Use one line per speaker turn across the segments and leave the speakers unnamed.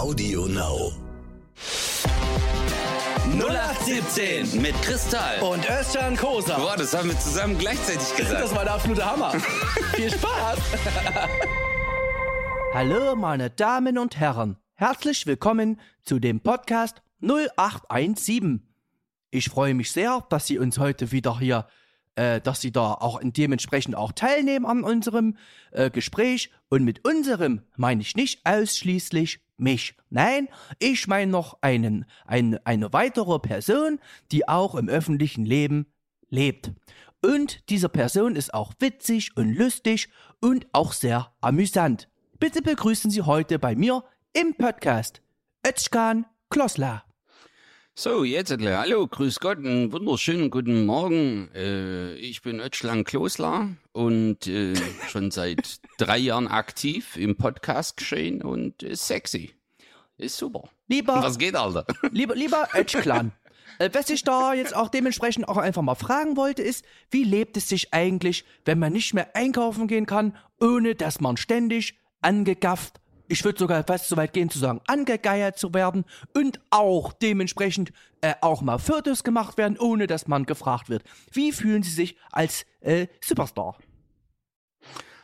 Audio Now.
0817 mit Kristall.
Und Özcan Kosa.
Boah, das haben wir zusammen gleichzeitig gesagt.
Das war der absolute Hammer. Viel Spaß. Hallo, meine Damen und Herren. Herzlich willkommen zu dem Podcast 0817. Ich freue mich sehr, dass Sie uns heute wieder hier, äh, dass Sie da auch dementsprechend auch teilnehmen an unserem äh, Gespräch. Und mit unserem meine ich nicht ausschließlich mich. Nein, ich meine noch einen, ein, eine weitere Person, die auch im öffentlichen Leben lebt. Und diese Person ist auch witzig und lustig und auch sehr amüsant. Bitte begrüßen Sie heute bei mir im Podcast Özkan Klosler.
So, jetzt, äh, hallo, grüß Gott, einen wunderschönen guten Morgen. Äh, ich bin Özcan Klosler und äh, schon seit drei Jahren aktiv im Podcast geschehen und ist sexy. Ist super.
Lieber,
Was geht, Alter?
lieber, lieber Özkan, äh, was ich da jetzt auch dementsprechend auch einfach mal fragen wollte, ist, wie lebt es sich eigentlich, wenn man nicht mehr einkaufen gehen kann, ohne dass man ständig angegafft, ich würde sogar fast so weit gehen zu sagen, angegeiert zu werden und auch dementsprechend äh, auch mal Fotos gemacht werden, ohne dass man gefragt wird. Wie fühlen Sie sich als äh, Superstar?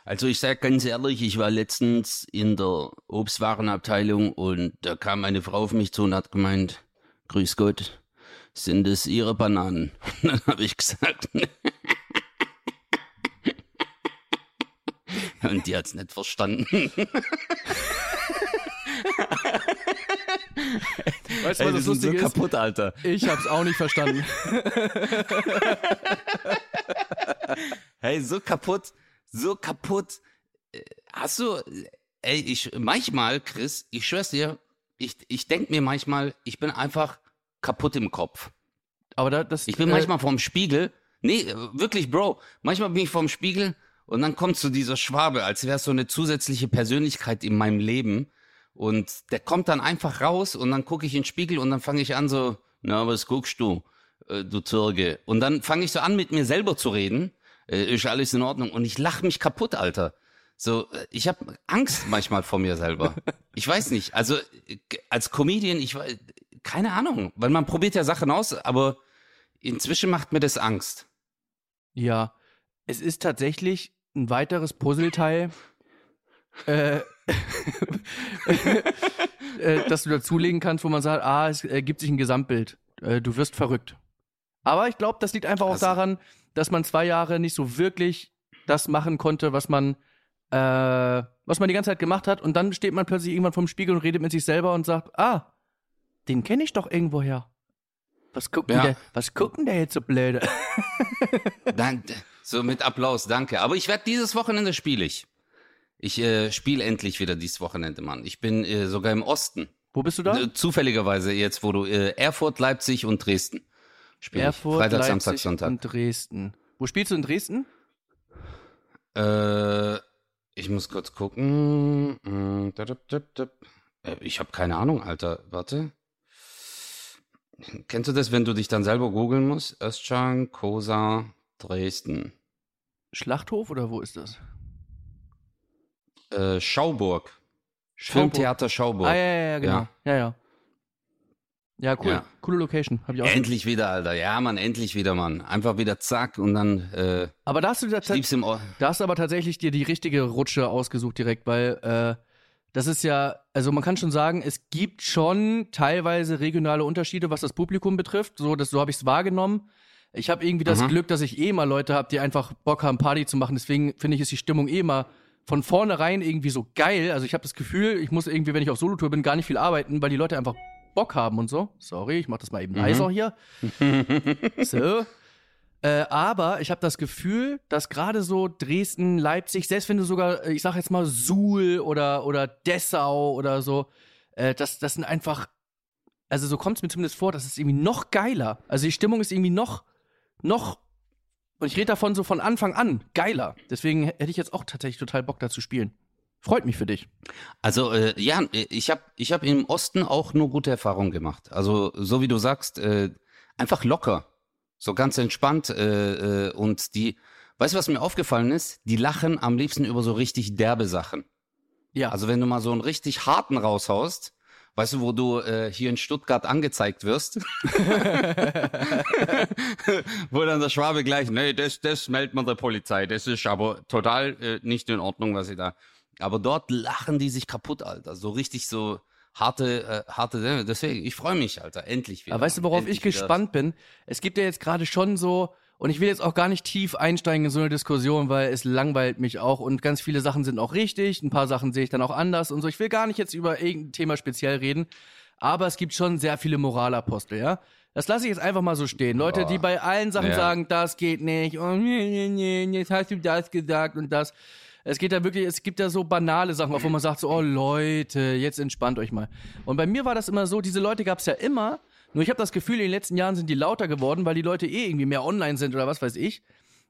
Also ich sag ganz ehrlich, ich war letztens in der Obstwarenabteilung und da kam eine Frau auf mich zu und hat gemeint, Grüß Gott, sind es Ihre Bananen? Und dann habe ich gesagt, und die hat's nicht verstanden.
Weißt
Ey, die sind so kaputt, Alter.
Ich hab's auch nicht verstanden.
Hey, so kaputt, so kaputt. Äh, Hast du, ey, ich, manchmal, Chris, ich schwör's dir, ich, ich denk mir manchmal, ich bin einfach kaputt im Kopf.
Aber da, das,
Ich bin
äh,
manchmal vorm Spiegel. Nee, wirklich, Bro. Manchmal bin ich vorm Spiegel und dann kommt so dieser Schwabe, als wäre es so eine zusätzliche Persönlichkeit in meinem Leben. Und der kommt dann einfach raus und dann gucke ich in den Spiegel und dann fange ich an so, na, was guckst du, äh, du Türke? Und dann fange ich so an, mit mir selber zu reden. Äh, ist alles in Ordnung. Und ich lache mich kaputt, Alter. So, äh, ich habe Angst manchmal vor mir selber. Ich weiß nicht. Also äh, als Comedian, ich weiß, keine Ahnung, weil man probiert ja Sachen aus, aber inzwischen macht mir das Angst.
Ja, es ist tatsächlich ein weiteres Puzzleteil, äh, äh, das du dazulegen kannst, wo man sagt, ah, es ergibt sich ein Gesamtbild. Du wirst verrückt. Aber ich glaube, das liegt einfach auch
Also-
daran, dass man zwei Jahre nicht so wirklich das machen konnte, was man, äh, was man die ganze Zeit gemacht hat. Und dann steht man plötzlich irgendwann vorm Spiegel und redet mit sich selber und sagt, ah, den kenne ich doch irgendwoher. Was guckt,
Ja.
der, was guckt denn der jetzt so blöde?
Dann, so mit Applaus, danke. Aber ich werde dieses Wochenende spiele ich. Ich äh, spiele endlich wieder dieses Wochenende, Mann. Ich bin äh, sogar im Osten.
Wo bist du da?
Äh, zufälligerweise jetzt, wo du äh, Erfurt, Leipzig und Dresden spielst.
Erfurt,
Freitag,
Leipzig
Samstag, Sonntag.
und Dresden. Wo spielst du in Dresden?
Äh, ich muss kurz gucken. Dab. Äh, Ich habe keine Ahnung, Alter. Warte. Kennst du das, wenn du dich dann selber googeln musst? Özcan, Kosa, Dresden.
Schlachthof oder wo ist das?
Äh, Schauburg.
Schauburg.
Filmtheater Schauburg.
Ah, ja, ja, ja, genau. Ja, ja. Ja, cool.
Ja.
Coole Location. Hab ich auch
Endlich wieder, Alter. Ja, Mann, endlich wieder, Mann. Einfach wieder zack und dann äh,
Aber da hast du, da,
im Ohr.
da hast du aber tatsächlich dir die richtige Rutsche ausgesucht direkt, weil äh, das ist ja, also man kann schon sagen, es gibt schon teilweise regionale Unterschiede, was das Publikum betrifft. So, das, so habe ich es wahrgenommen. Ich habe irgendwie das
Mhm.
Glück, dass ich eh mal Leute habe, die einfach Bock haben, Party zu machen. Deswegen finde ich, ist die Stimmung eh mal von vornherein irgendwie so geil. Also ich habe das Gefühl, ich muss irgendwie, wenn ich auf Solotour bin, gar nicht viel arbeiten, weil die Leute einfach Bock haben und so. Sorry, ich mach das mal eben leiser hier. so. Äh, aber ich habe das Gefühl, dass gerade so Dresden, Leipzig, selbst wenn du sogar, äh, ich sag jetzt mal Suhl oder, oder Dessau oder so, äh, das, das sind einfach, also so kommt es mir zumindest vor, das ist irgendwie noch geiler. Also die Stimmung ist irgendwie noch, noch, und ich rede davon so von Anfang an, geiler. Deswegen hätte ich jetzt auch tatsächlich total Bock da zu spielen. Freut mich für dich.
Also äh, ja, ich habe ich hab im Osten auch nur gute Erfahrungen gemacht. Also so wie du sagst, äh, einfach locker, so ganz entspannt äh, äh, und die, weißt du, was mir aufgefallen ist? Die lachen am liebsten über so richtig derbe Sachen.
Ja.
Also wenn du mal so einen richtig harten raushaust, Weißt du, wo du äh, hier in Stuttgart angezeigt wirst? wo dann der Schwabe gleich, nee, das, das meldet man der Polizei. Das ist aber total äh, nicht in Ordnung, was sie da. Aber dort lachen die sich kaputt, Alter. So richtig so harte, äh, harte, deswegen, ich freue mich, Alter, endlich wieder.
Aber weißt du, worauf
endlich
ich gespannt bin? Es gibt ja jetzt gerade schon so, und ich will jetzt auch gar nicht tief einsteigen in so eine Diskussion, weil es langweilt mich auch und ganz viele Sachen sind auch richtig, ein paar Sachen sehe ich dann auch anders und so. Ich will gar nicht jetzt über irgendein Thema speziell reden, aber es gibt schon sehr viele Moralapostel, ja? Das lasse ich jetzt einfach mal so stehen. Leute, die bei allen Sachen
Ja.
sagen, das geht nicht und jetzt hast du das gesagt und das. Es geht da wirklich, es gibt da so banale Sachen, auf wo man sagt so, oh Leute, jetzt entspannt euch mal. Und bei mir war das immer so, diese Leute gab es ja immer, nur ich habe das Gefühl, in den letzten Jahren sind die lauter geworden, weil die Leute eh irgendwie mehr online sind oder was weiß ich.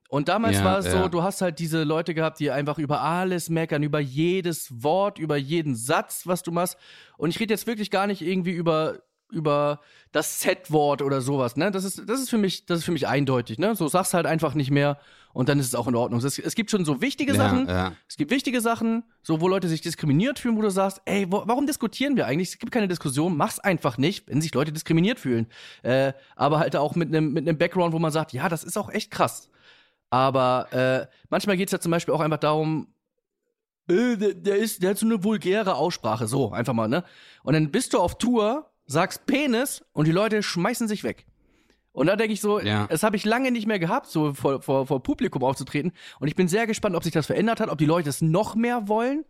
Und damals
Ja,
war es so,
ja.
du hast halt diese Leute gehabt, die einfach über alles meckern, über jedes Wort, über jeden Satz, was du machst. Und ich rede jetzt wirklich gar nicht irgendwie über über das Z-Wort oder sowas, ne? Das ist das ist für mich das ist für mich eindeutig, ne? So sag's halt einfach nicht mehr und dann ist es auch in Ordnung. Es, es gibt schon so wichtige
Ja,
Sachen,
ja.
es gibt wichtige Sachen, so wo Leute sich diskriminiert fühlen, wo du sagst, ey, wo, warum diskutieren wir eigentlich? Es gibt keine Diskussion, mach's einfach nicht, wenn sich Leute diskriminiert fühlen. Äh, aber halt auch mit einem mit einem Background, wo man sagt, ja, das ist auch echt krass. Aber äh, manchmal geht's ja zum Beispiel auch einfach darum, äh, der, der ist, der hat so eine vulgäre Aussprache, so einfach mal, ne? Und dann bist du auf Tour, sagst Penis und die Leute schmeißen sich weg. Und da denke ich so,
Ja.
das habe ich lange nicht mehr gehabt, so vor, vor, vor Publikum aufzutreten. Und ich bin sehr gespannt, ob sich das verändert hat, ob die Leute es noch mehr wollen,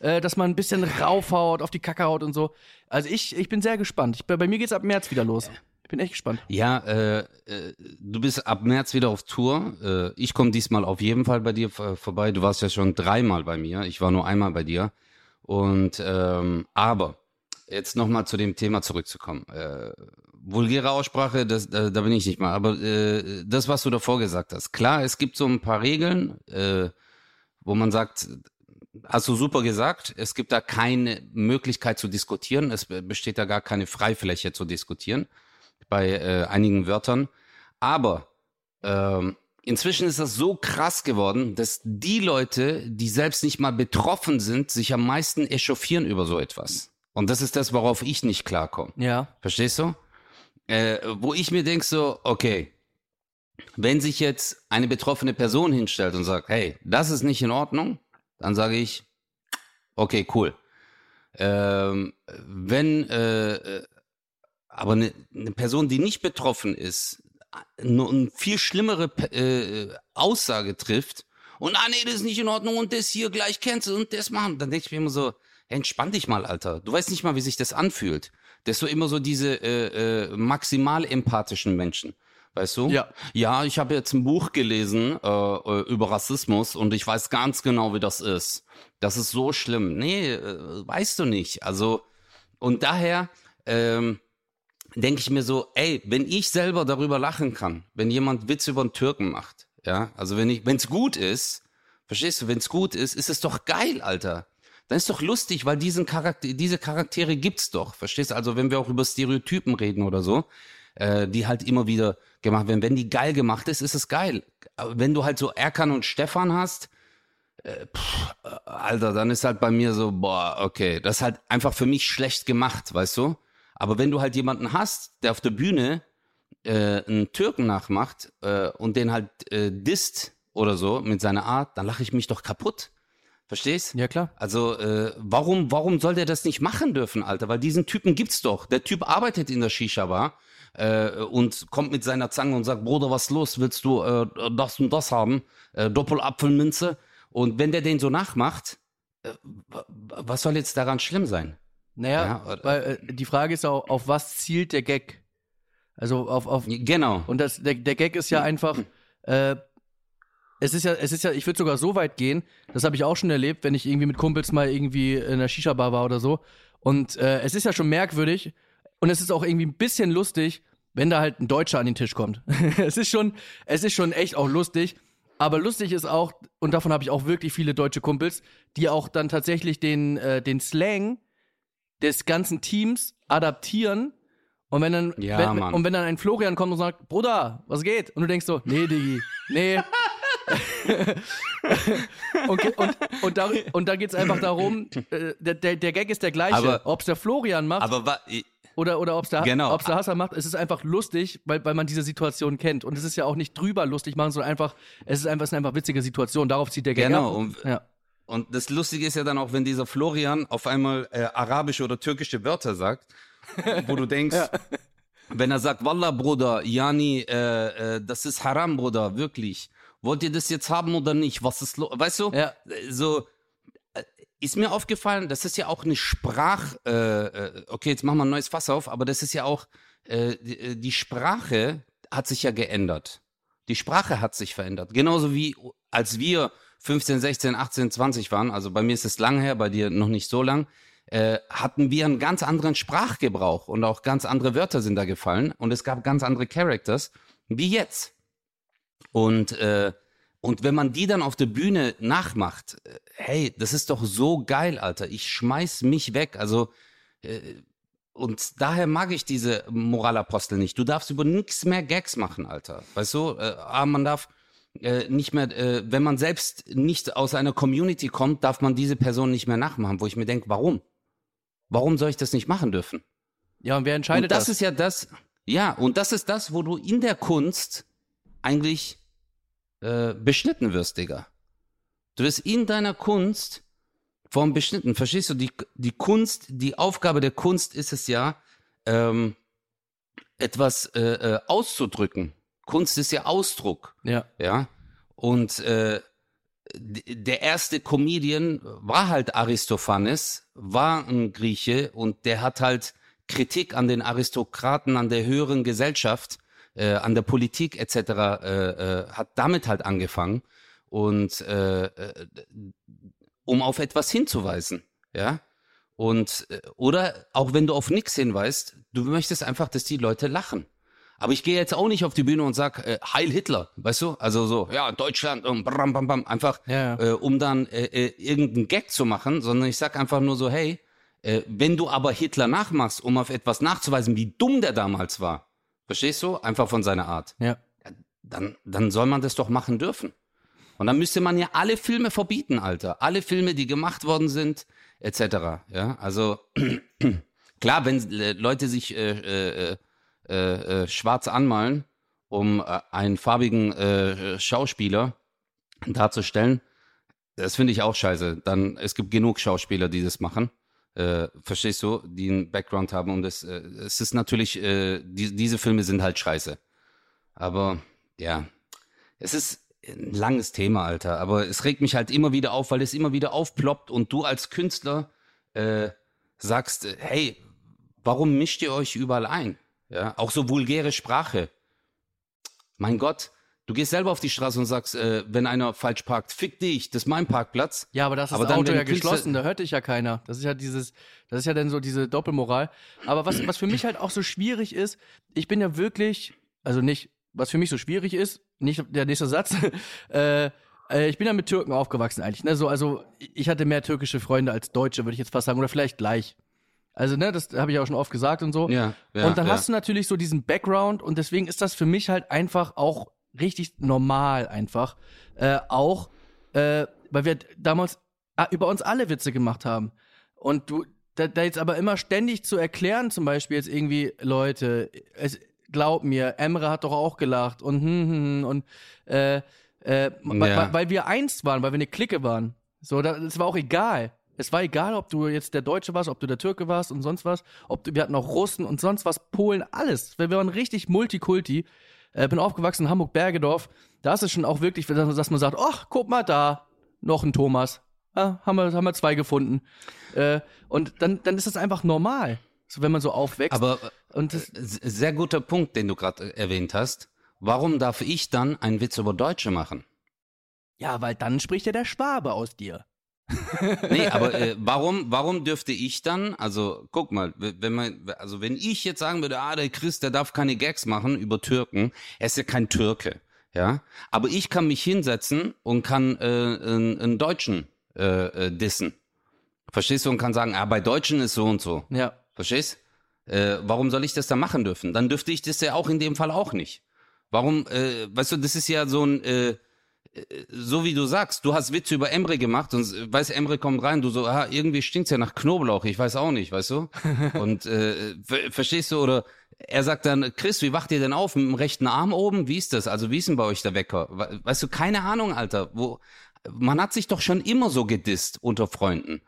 äh, dass man ein bisschen raufhaut, auf die Kacke haut und so. Also ich, ich bin sehr gespannt. Ich, bei, bei mir geht's ab März wieder los. Ich bin echt gespannt.
Ja, äh, äh, du bist ab März wieder auf Tour. Äh, ich komme diesmal auf jeden Fall bei dir vor- vorbei. Du warst ja schon dreimal bei mir. Ich war nur einmal bei dir. Und ähm, aber jetzt nochmal zu dem Thema zurückzukommen. Äh, vulgäre Aussprache, das, da, da bin ich nicht mal. Aber äh, das, was du davor gesagt hast, klar, es gibt so ein paar Regeln, äh, wo man sagt, hast du super gesagt, es gibt da keine Möglichkeit zu diskutieren. Es be- besteht da gar keine Freifläche zu diskutieren bei äh, einigen Wörtern. Aber ähm, inzwischen ist das so krass geworden, dass die Leute, die selbst nicht mal betroffen sind, sich am meisten echauffieren über so etwas. Und das ist das, worauf ich nicht klarkomme.
Ja.
Verstehst du? Äh, wo ich mir denk so, okay, wenn sich jetzt eine betroffene Person hinstellt und sagt, hey, das ist nicht in Ordnung, dann sage ich, okay, cool. Ähm, wenn äh, äh, aber eine, eine Person, die nicht betroffen ist, nur eine viel schlimmere äh, Aussage trifft und ah nee, das ist nicht in Ordnung und das hier gleich kennst du und das machen, dann denke ich mir immer so, entspann dich mal, Alter. Du weißt nicht mal, wie sich das anfühlt. Das so immer so diese äh, äh, maximal empathischen Menschen. Weißt du?
Ja.
Ja, ich habe jetzt ein Buch gelesen äh, äh, über Rassismus und ich weiß ganz genau, wie das ist. Das ist so schlimm. Nee, äh, weißt du nicht. Also, und daher ähm, denke ich mir so, ey, wenn ich selber darüber lachen kann, wenn jemand Witz über einen Türken macht, ja, also wenn ich, wenn es gut ist, verstehst du, wenn es gut ist, ist es doch geil, Alter. Dann ist doch lustig, weil diesen Charakter, diese Charaktere gibt's doch, verstehst du? Also wenn wir auch über Stereotypen reden oder so, äh, die halt immer wieder gemacht werden, wenn die geil gemacht ist, ist es geil. Aber wenn du halt so Erkan und Stefan hast, äh, pff, äh, Alter, dann ist halt bei mir so, boah, okay, das ist halt einfach für mich schlecht gemacht, weißt du? Aber wenn du halt jemanden hast, der auf der Bühne äh, einen Türken nachmacht äh, und den halt äh, disst oder so mit seiner Art, dann lache ich mich doch kaputt. Verstehst?
Ja, klar.
Also, äh, warum, warum soll der das nicht machen dürfen, Alter? Weil diesen Typen gibt's doch. Der Typ arbeitet in der Shisha-Bar äh, und kommt mit seiner Zange und sagt, Bruder, was ist los? Willst du äh, das und das haben? Äh, Doppelapfelminze. Und wenn der den so nachmacht, äh, wa- wa- was soll jetzt daran schlimm sein?
Naja,
Ja,
weil äh, die Frage ist auch, auf was zielt der Gag? Also auf, auf
Genau.
und das, der, der Gag ist ja einfach, äh, es ist ja, es ist ja, ich würde sogar so weit gehen, das habe ich auch schon erlebt, wenn ich irgendwie mit Kumpels mal irgendwie in einer Shisha-Bar war oder so. Und äh, es ist ja schon merkwürdig und es ist auch irgendwie ein bisschen lustig, wenn da halt ein Deutscher an den Tisch kommt. es ist schon, es ist schon echt auch lustig. Aber lustig ist auch, und davon habe ich auch wirklich viele deutsche Kumpels, die auch dann tatsächlich den, äh, den Slang des ganzen Teams adaptieren. Und wenn dann,
Ja,
wenn, und wenn dann ein Florian kommt und sagt, Bruder, was geht? Und du denkst so, nee, Digi, nee, okay, und, und, da, und da geht's einfach darum, äh, der, der, der Gag ist der gleiche. Ob es der Florian macht
Aber
oder, oder ob es der,
Genau.
ob's der Hasser macht, es ist einfach lustig, weil, weil man diese Situation kennt. Und es ist ja auch nicht drüber lustig machen, sondern einfach, es ist einfach, es ist einfach witzige Situation. Darauf zieht der Gag
Genau,
ab.
und-
ja.
Und das Lustige ist ja dann auch, wenn dieser Florian auf einmal äh, arabische oder türkische Wörter sagt, wo du denkst, wenn er sagt, Wallah, Bruder, Yani, äh, äh, das ist Haram, Bruder, wirklich. Wollt ihr das jetzt haben oder nicht? Was ist los? Weißt du?
Ja.
Äh, So, äh, ist mir aufgefallen, das ist ja auch eine Sprach, äh, äh, okay, jetzt machen wir ein neues Fass auf, aber das ist ja auch, äh, die, die Sprache hat sich ja geändert. Die Sprache hat sich verändert. Genauso wie als wir 15, 16, 18, 20 waren, also bei mir ist es lang her, bei dir noch nicht so lang, äh, hatten wir einen ganz anderen Sprachgebrauch und auch ganz andere Wörter sind da gefallen und es gab ganz andere Characters wie jetzt. Und, äh, und wenn man die dann auf der Bühne nachmacht, äh, hey, das ist doch so geil, Alter. Ich schmeiß mich weg. Also, äh, und daher mag ich diese Moralapostel nicht. Du darfst über nichts mehr Gags machen, Alter. Weißt du, äh, man darf äh, nicht mehr, äh, wenn man selbst nicht aus einer Community kommt, darf man diese Person nicht mehr nachmachen, wo ich mir denke, warum? Warum soll ich das nicht machen dürfen?
ja, und wer entscheidet
und das,
das?
ist ja das, ja, und das ist das, wo du in der Kunst eigentlich äh, beschnitten wirst, Digga. Du wirst in deiner Kunst vom Beschnitten, verstehst du? Die, die Kunst, die Aufgabe der Kunst ist es ja, ähm, etwas äh, äh, auszudrücken. Kunst ist ja Ausdruck.
ja.
Ja. Und äh, der erste Comedian war halt Aristophanes, war ein Grieche und der hat halt Kritik an den Aristokraten, an der höheren Gesellschaft, äh, an der Politik etc. Äh, äh, hat damit halt angefangen und äh, äh, um auf etwas hinzuweisen, ja. Und äh, oder auch wenn du auf nichts hinweist, du möchtest einfach, dass die Leute lachen. Aber ich gehe jetzt auch nicht auf die Bühne und sag äh, Heil Hitler, weißt du? Also so, ja, Deutschland und bram, bam, bam, einfach,
Ja, ja.
Äh, um dann äh, äh, irgendeinen Gag zu machen, sondern ich sag einfach nur so, hey, äh, wenn du aber Hitler nachmachst, um auf etwas nachzuweisen, wie dumm der damals war, verstehst du? Einfach von seiner Art,
ja.
dann, dann soll man das doch machen dürfen. Und dann müsste man ja alle Filme verbieten, Alter. Alle Filme, die gemacht worden sind, etc. Ja, also klar, wenn äh, Leute sich äh, äh, äh, äh, schwarz anmalen, um äh, einen farbigen äh, Schauspieler darzustellen, das finde ich auch scheiße. Dann es gibt genug Schauspieler, die das machen. Äh, verstehst du, die einen Background haben und das, äh, es ist natürlich, äh, die, diese Filme sind halt scheiße. Aber ja, es ist ein langes Thema, Alter. Aber es regt mich halt immer wieder auf, weil es immer wieder aufploppt und du als Künstler äh, sagst, äh, hey, warum mischt ihr euch überall ein? Ja, auch so vulgäre Sprache. Mein Gott, du gehst selber auf die Straße und sagst, äh, wenn einer falsch parkt, fick dich, das ist mein Parkplatz.
Ja, aber das ist
Aber
das
dann,
Auto ja geschlossen, da hört dich ja keiner. Das ist ja dieses, das ist ja dann so diese Doppelmoral. Aber was, was für mich halt auch so schwierig ist, ich bin ja wirklich, also nicht, was für mich so schwierig ist, nicht der nächste Satz, äh, äh, ich bin ja mit Türken aufgewachsen eigentlich, ne? So, also ich hatte mehr türkische Freunde als Deutsche, würde ich jetzt fast sagen, oder vielleicht gleich. Also, ne, das habe ich auch schon oft gesagt und so.
Ja, ja,
und dann
ja.
hast du natürlich so diesen Background und deswegen ist das für mich halt einfach auch richtig normal einfach. Äh, auch, äh, weil wir damals ah, über uns alle Witze gemacht haben. Und du, da, da jetzt aber immer ständig zu erklären, zum Beispiel jetzt irgendwie, Leute, es, glaub mir, Emre hat doch auch gelacht und hm, hm, hm, und äh, äh, weil,
Ja.
weil, wir eins waren, weil wir eine Clique waren. So, da, das war auch egal. Es war egal, ob du jetzt der Deutsche warst, ob du der Türke warst und sonst was. Ob du, wir hatten auch Russen und sonst was, Polen, alles. Wir waren richtig Multikulti. Äh, bin aufgewachsen in Hamburg-Bergedorf. Da ist es schon auch wirklich, dass man sagt, ach, guck mal da, noch ein Thomas. Ah, haben, wir, haben wir zwei gefunden. Äh, und dann, dann ist das einfach normal. So, wenn man so aufwächst.
Aber
und das,
S- Sehr guter Punkt, den du gerade erwähnt hast. Warum darf ich dann einen Witz über Deutsche machen?
ja, weil dann spricht ja der Schwabe aus dir.
Nee, aber äh, warum, warum dürfte ich dann, also guck mal, wenn man, also wenn ich jetzt sagen würde, ah, der Chris, der darf keine Gags machen über Türken, er ist ja kein Türke, ja, aber ich kann mich hinsetzen und kann äh, einen, einen Deutschen äh, äh, dissen. Verstehst du? Und kann sagen, ah, bei Deutschen ist so und so.
Ja.
Verstehst? Äh, warum soll ich das dann machen dürfen? Dann dürfte ich das ja auch in dem Fall auch nicht. Warum, äh, weißt du, das ist ja so ein, äh, so wie du sagst, du hast Witze über Emre gemacht und weißt, Emre kommt rein, du so, ah, irgendwie stinkt's ja nach Knoblauch, ich weiß auch nicht, weißt du? Und äh, ver verstehst du, oder er sagt dann, Chris, wie wacht ihr denn auf? Mit dem rechten Arm oben? Wie ist das? Also wie ist denn bei euch der Wecker? Weißt du, keine Ahnung, Alter. Wo, man hat sich doch schon immer so gedisst unter Freunden.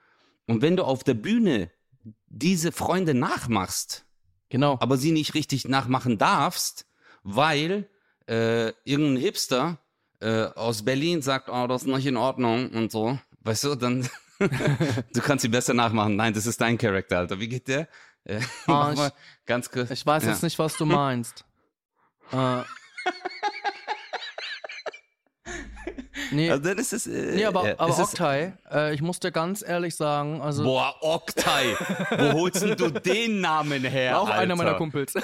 Und wenn du auf der Bühne diese Freunde nachmachst,
Genau.
aber sie nicht richtig nachmachen darfst, weil äh, irgendein Hipster äh, aus Berlin sagt, oh, das ist nicht in Ordnung und so, weißt du, dann du kannst sie besser nachmachen. Nein, das ist dein Charakter, Alter. Wie geht der? Äh, mach
ich-
mal ganz kurz.
Ich weiß
ja.
jetzt nicht, was du meinst. äh, nee,
Also das ist äh,
nee, aber,
äh,
aber
es
Oktay, äh, ich muss dir ganz ehrlich sagen, also
Boah, Oktay. Wo holst denn du den Namen her?
auch
Alter?
einer meiner Kumpels.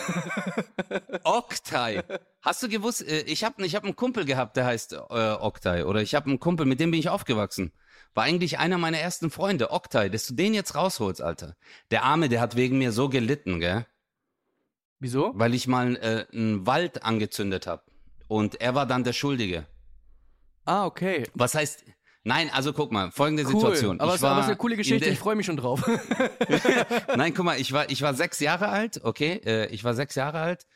Oktay. Hast du gewusst, äh, ich habe ich hab einen Kumpel gehabt, der heißt äh, Oktay. Oder ich habe einen Kumpel, mit dem bin ich aufgewachsen. War eigentlich einer meiner ersten Freunde, Oktay. Dass du den jetzt rausholst, Alter. Der Arme, der hat wegen mir so gelitten, gell?
Wieso?
Weil ich mal äh, einen Wald angezündet habe. Und er war dann der Schuldige.
Ah, okay.
Was heißt... Nein, also guck mal, folgende
Cool.
Situation.
Aber
ich
es
war
aber es ist eine coole Geschichte, ich freue mich schon drauf.
Nein, guck mal, ich war, ich war sechs Jahre alt, okay, äh, ich war sechs Jahre alt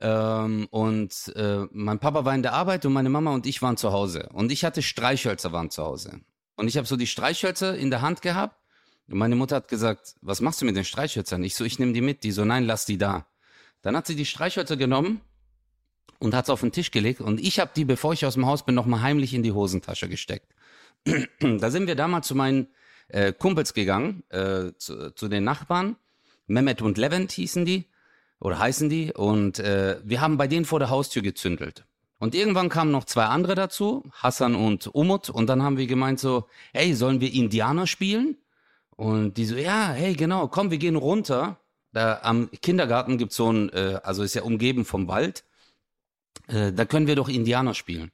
ähm, und äh, mein Papa war in der Arbeit und meine Mama und ich waren zu Hause und ich hatte Streichhölzer waren zu Hause und ich habe so die Streichhölzer in der Hand gehabt und meine Mutter hat gesagt, was machst du mit den Streichhölzern? Ich so, ich nehme die mit. Die so, nein, lass die da. Dann hat sie die Streichhölzer genommen und hat es auf den Tisch gelegt und ich habe die, bevor ich aus dem Haus bin, nochmal heimlich in die Hosentasche gesteckt. da sind wir damals zu meinen äh, Kumpels gegangen, äh, zu, zu den Nachbarn. Mehmet und Levent hießen die oder heißen die und äh, wir haben bei denen vor der Haustür gezündelt. Und irgendwann kamen noch zwei andere dazu, Hassan und Umut, und dann haben wir gemeint so, hey, sollen wir Indianer spielen? Und die so, ja, hey, genau, komm, wir gehen runter. Da am Kindergarten gibt's so ein, äh, also ist ja umgeben vom Wald. Äh, da können wir doch Indianer spielen.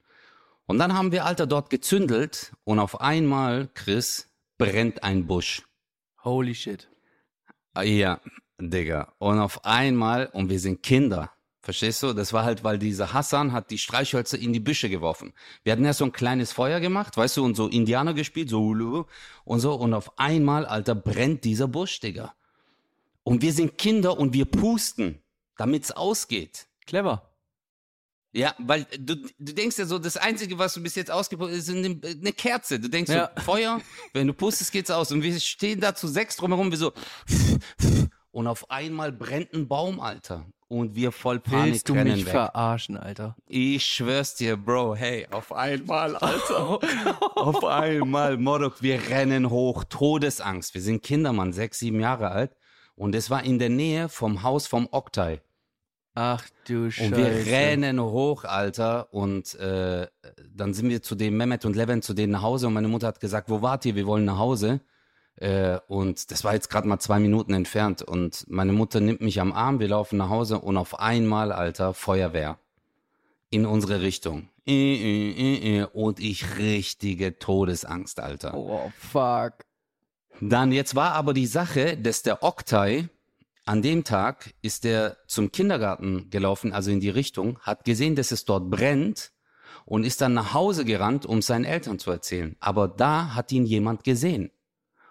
Und dann haben wir, Alter, dort gezündelt und auf einmal, Chris, brennt ein Busch.
Holy shit.
Ah, Ja, Digga. Und auf einmal, und wir sind Kinder. Verstehst du? Das war halt, weil dieser Hassan hat die Streichhölzer in die Büsche geworfen. Wir hatten erst so ein kleines Feuer gemacht, weißt du, und so Indianer gespielt, so Hulu und so. Und auf einmal, Alter, brennt dieser Busch, Digga. Und wir sind Kinder und wir pusten, damit's ausgeht.
Clever.
Ja, weil du, du denkst ja so, das Einzige, was du bis jetzt ausgepustet ist, eine, eine Kerze. Du denkst
Ja.
so, Feuer, wenn du pustest, geht's aus. Und wir stehen da zu sechs drumherum, wir so, und auf einmal brennt ein Baum, Alter. Und wir voll Panik
Willst du mich
weg.
verarschen, Alter?
Ich schwör's dir, Bro, hey, auf einmal, Alter. auf einmal, Modok, wir rennen hoch, Todesangst. Wir sind Kinder, Mann, sechs, sieben Jahre alt. Und es war in der Nähe vom Haus vom Oktay.
Ach du Scheiße.
Und wir rennen hoch, Alter. Und äh, dann sind wir zu dem Mehmet und Levent, zu denen nach Hause. Und meine Mutter hat gesagt, wo wart ihr? Wir wollen nach Hause. Äh, und das war jetzt gerade mal zwei Minuten entfernt. Und meine Mutter nimmt mich am Arm, wir laufen nach Hause und auf einmal, Alter, Feuerwehr. In unsere Richtung. Äh, äh, äh. Und ich richtige Todesangst, Alter.
Oh, fuck.
Dann jetzt war aber die Sache, dass der Oktay an dem Tag ist er zum Kindergarten gelaufen, also in die Richtung, hat gesehen, dass es dort brennt und ist dann nach Hause gerannt, um seinen Eltern zu erzählen. Aber da hat ihn jemand gesehen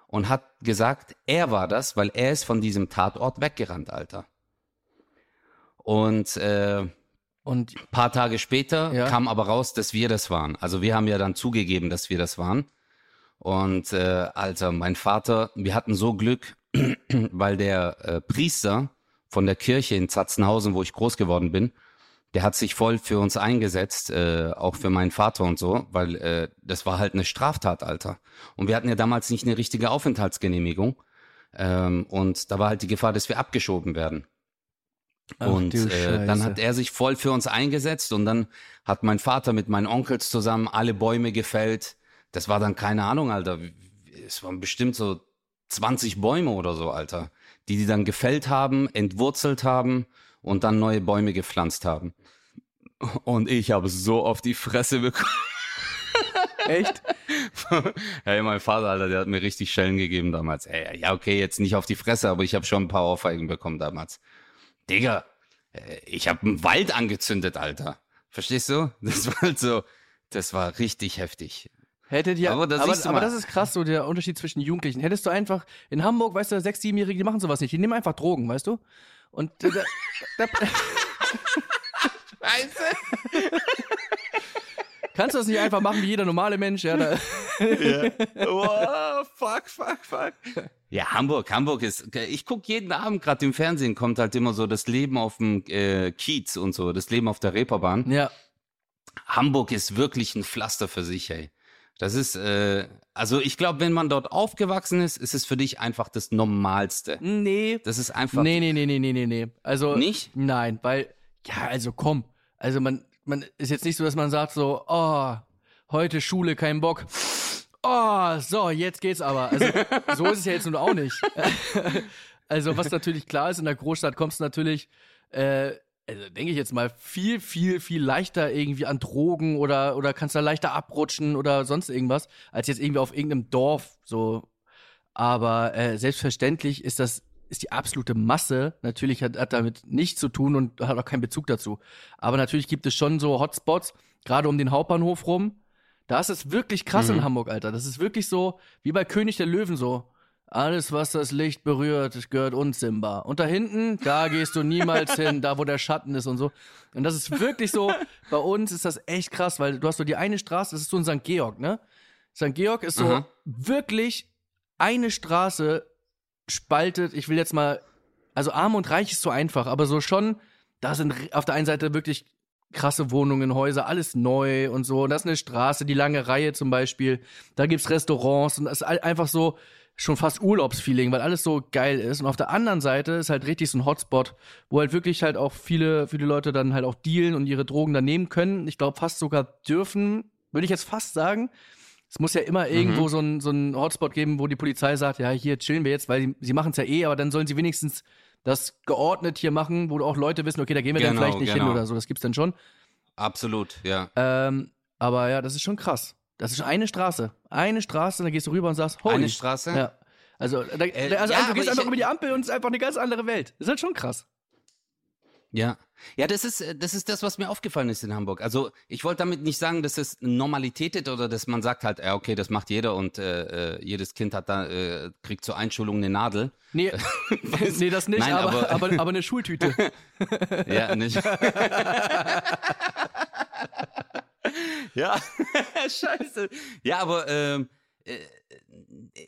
und hat gesagt, er war das, weil er ist von diesem Tatort weggerannt, Alter. Und äh,
Und
paar Tage später
Ja.
kam aber raus, dass wir das waren. Also wir haben ja dann zugegeben, dass wir das waren. Und äh, Alter, mein Vater, wir hatten so Glück, weil der äh, Priester von der Kirche in Zatzenhausen, wo ich groß geworden bin, der hat sich voll für uns eingesetzt, äh, auch für meinen Vater und so, weil äh, das war halt eine Straftat, Alter. Und wir hatten ja damals nicht eine richtige Aufenthaltsgenehmigung. Ähm, und da war halt die Gefahr, dass wir abgeschoben werden.
Ach
und äh, dann hat er sich voll für uns eingesetzt und dann hat mein Vater mit meinen Onkels zusammen alle Bäume gefällt. Das war dann keine Ahnung, Alter. Es waren bestimmt so 20 Bäume oder so, Alter, die die dann gefällt haben, entwurzelt haben und dann neue Bäume gepflanzt haben. Und ich habe so auf die Fresse bekommen.
echt?
Hey, mein Vater, Alter, der hat mir richtig Schellen gegeben damals. Ey, ja, okay, jetzt nicht auf die Fresse, aber ich habe schon ein paar Ohrfeigen bekommen damals. Digga, äh, ich habe einen Wald angezündet, Alter. Verstehst du? Das war halt so, Das war richtig heftig.
Hättet ihr,
Aber da
aber, aber das ist krass, so der Unterschied zwischen Jugendlichen. Hättest du einfach, in Hamburg, weißt du, sechs, siebenjährige, die machen sowas nicht. Die nehmen einfach Drogen, weißt du? Und äh, da, da,
Scheiße.
kannst du das nicht einfach machen wie jeder normale Mensch? Ja, da,
Oh, fuck, fuck, fuck. Ja, Hamburg, Hamburg ist, ich guck jeden Abend gerade im Fernsehen, kommt halt immer so das Leben auf dem äh, Kiez und so, das Leben auf der Reeperbahn.
ja.
Hamburg ist wirklich ein Pflaster für sich, ey. Das ist, äh, also ich glaube, wenn man dort aufgewachsen ist, ist es für dich einfach das Normalste.
Nee.
Das ist einfach
Nee, nee, nee, nee, nee, nee, nee. Also.
nicht.
Nein, weil, ja, also komm. Also man, man ist jetzt nicht so, dass man sagt so, oh, heute Schule, kein Bock. Oh, so, jetzt geht's aber. Also, so ist es ja jetzt nun auch nicht. also, was natürlich klar ist, in der Großstadt kommst du natürlich, äh, also denke ich jetzt mal, viel, viel, viel leichter irgendwie an Drogen oder, oder kannst da leichter abrutschen oder sonst irgendwas, als jetzt irgendwie auf irgendeinem Dorf so. Aber äh, selbstverständlich ist das ist die absolute Masse. Natürlich hat, hat damit nichts zu tun und hat auch keinen Bezug dazu. Aber natürlich gibt es schon so Hotspots, gerade um den Hauptbahnhof rum. Da ist es wirklich krass
Mhm.
in Hamburg, Alter. Das ist wirklich so, wie bei König der Löwen so. Alles, was das Licht berührt, gehört uns, Simba. Und da hinten, da gehst du niemals hin, da wo der Schatten ist und so. Und das ist wirklich so, bei uns ist das echt krass, weil du hast so die eine Straße, das ist so in St. Georg, ne? St. Georg ist so
Aha.
wirklich eine Straße spaltet, ich will jetzt mal, also arm und reich ist so einfach, aber so schon, da sind auf der einen Seite wirklich krasse Wohnungen, Häuser, alles neu und so. Und das ist eine Straße, die lange Reihe zum Beispiel. Da gibt's Restaurants und das ist einfach so schon fast Urlaubsfeeling, weil alles so geil ist. Und auf der anderen Seite ist halt richtig so ein Hotspot, wo halt wirklich halt auch viele, viele Leute dann halt auch dealen und ihre Drogen dann nehmen können. Ich glaube fast sogar dürfen, würde ich jetzt fast sagen. Es muss ja immer irgendwo so ein so ein Hotspot geben, wo die Polizei sagt, ja, hier chillen wir jetzt, weil sie, sie machen es ja eh, aber dann sollen sie wenigstens das geordnet hier machen, wo auch Leute wissen, okay, da gehen wir dann
Genau,
vielleicht nicht hin
genau.
oder so. Das gibt's dann schon.
Absolut, ja.
Ähm, aber ja, das ist schon krass. Das ist eine Straße. Eine Straße, und dann gehst du rüber und sagst, holy.
Eine Straße?
Ja. Also, da,
Äh,
also
ja,
du
aber
gehst einfach über die Ampel und es ist einfach eine ganz andere Welt. Das ist halt schon krass.
Ja. Ja, das ist, äh, das ist das, was mir aufgefallen ist in Hamburg. Also ich wollte damit nicht sagen, dass es Normalität ist oder dass man sagt halt, ja, okay, das macht jeder und äh, äh, jedes Kind hat da, äh, kriegt zur Einschulung eine Nadel.
Nee, nee das nicht,
Nein,
aber,
aber-
aber, aber, eine Schultüte.
Ja, nicht. ja, scheiße. Ja, aber ähm, äh,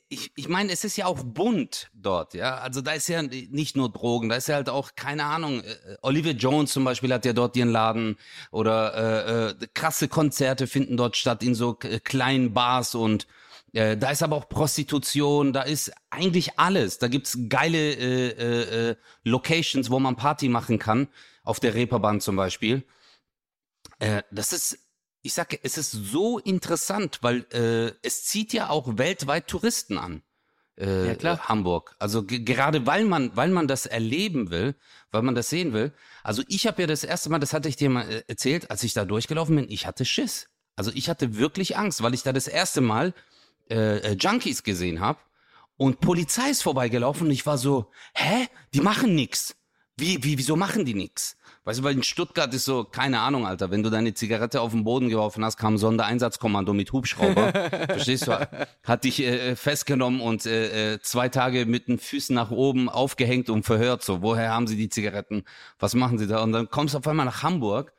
ich, ich meine, es ist ja auch bunt dort, ja. Also da ist ja nicht nur Drogen, da ist ja halt auch, keine Ahnung, äh, Olivia Jones zum Beispiel hat ja dort ihren Laden oder äh, äh, krasse Konzerte finden dort statt in so äh, kleinen Bars und äh, da ist aber auch Prostitution, da ist eigentlich alles. Da gibt's geile äh, äh, äh, Locations, wo man Party machen kann, auf der Reeperbahn zum Beispiel. Äh, das ist, ich sage, es ist so interessant, weil äh, es zieht ja auch weltweit Touristen an. Äh,
Ja, klar.
Hamburg. Also ge- gerade weil man, weil man das erleben will, weil man das sehen will. Also ich habe ja das erste Mal, das hatte ich dir mal äh, erzählt, als ich da durchgelaufen bin, ich hatte Schiss. Also ich hatte wirklich Angst, weil ich da das erste Mal äh, äh, Junkies gesehen habe und Polizei ist vorbeigelaufen und ich war so, hä? Die machen nix. Wie, wie, wieso machen die nix? Weißt du, weil in Stuttgart ist so, keine Ahnung, Alter, wenn du deine Zigarette auf den Boden geworfen hast, kam ein Sondereinsatzkommando mit Hubschrauber. Verstehst du? Hat dich äh, festgenommen und äh, äh, zwei Tage mit den Füßen nach oben aufgehängt und verhört. So, woher haben sie die Zigaretten? Was machen sie da? Und dann kommst du auf einmal nach Hamburg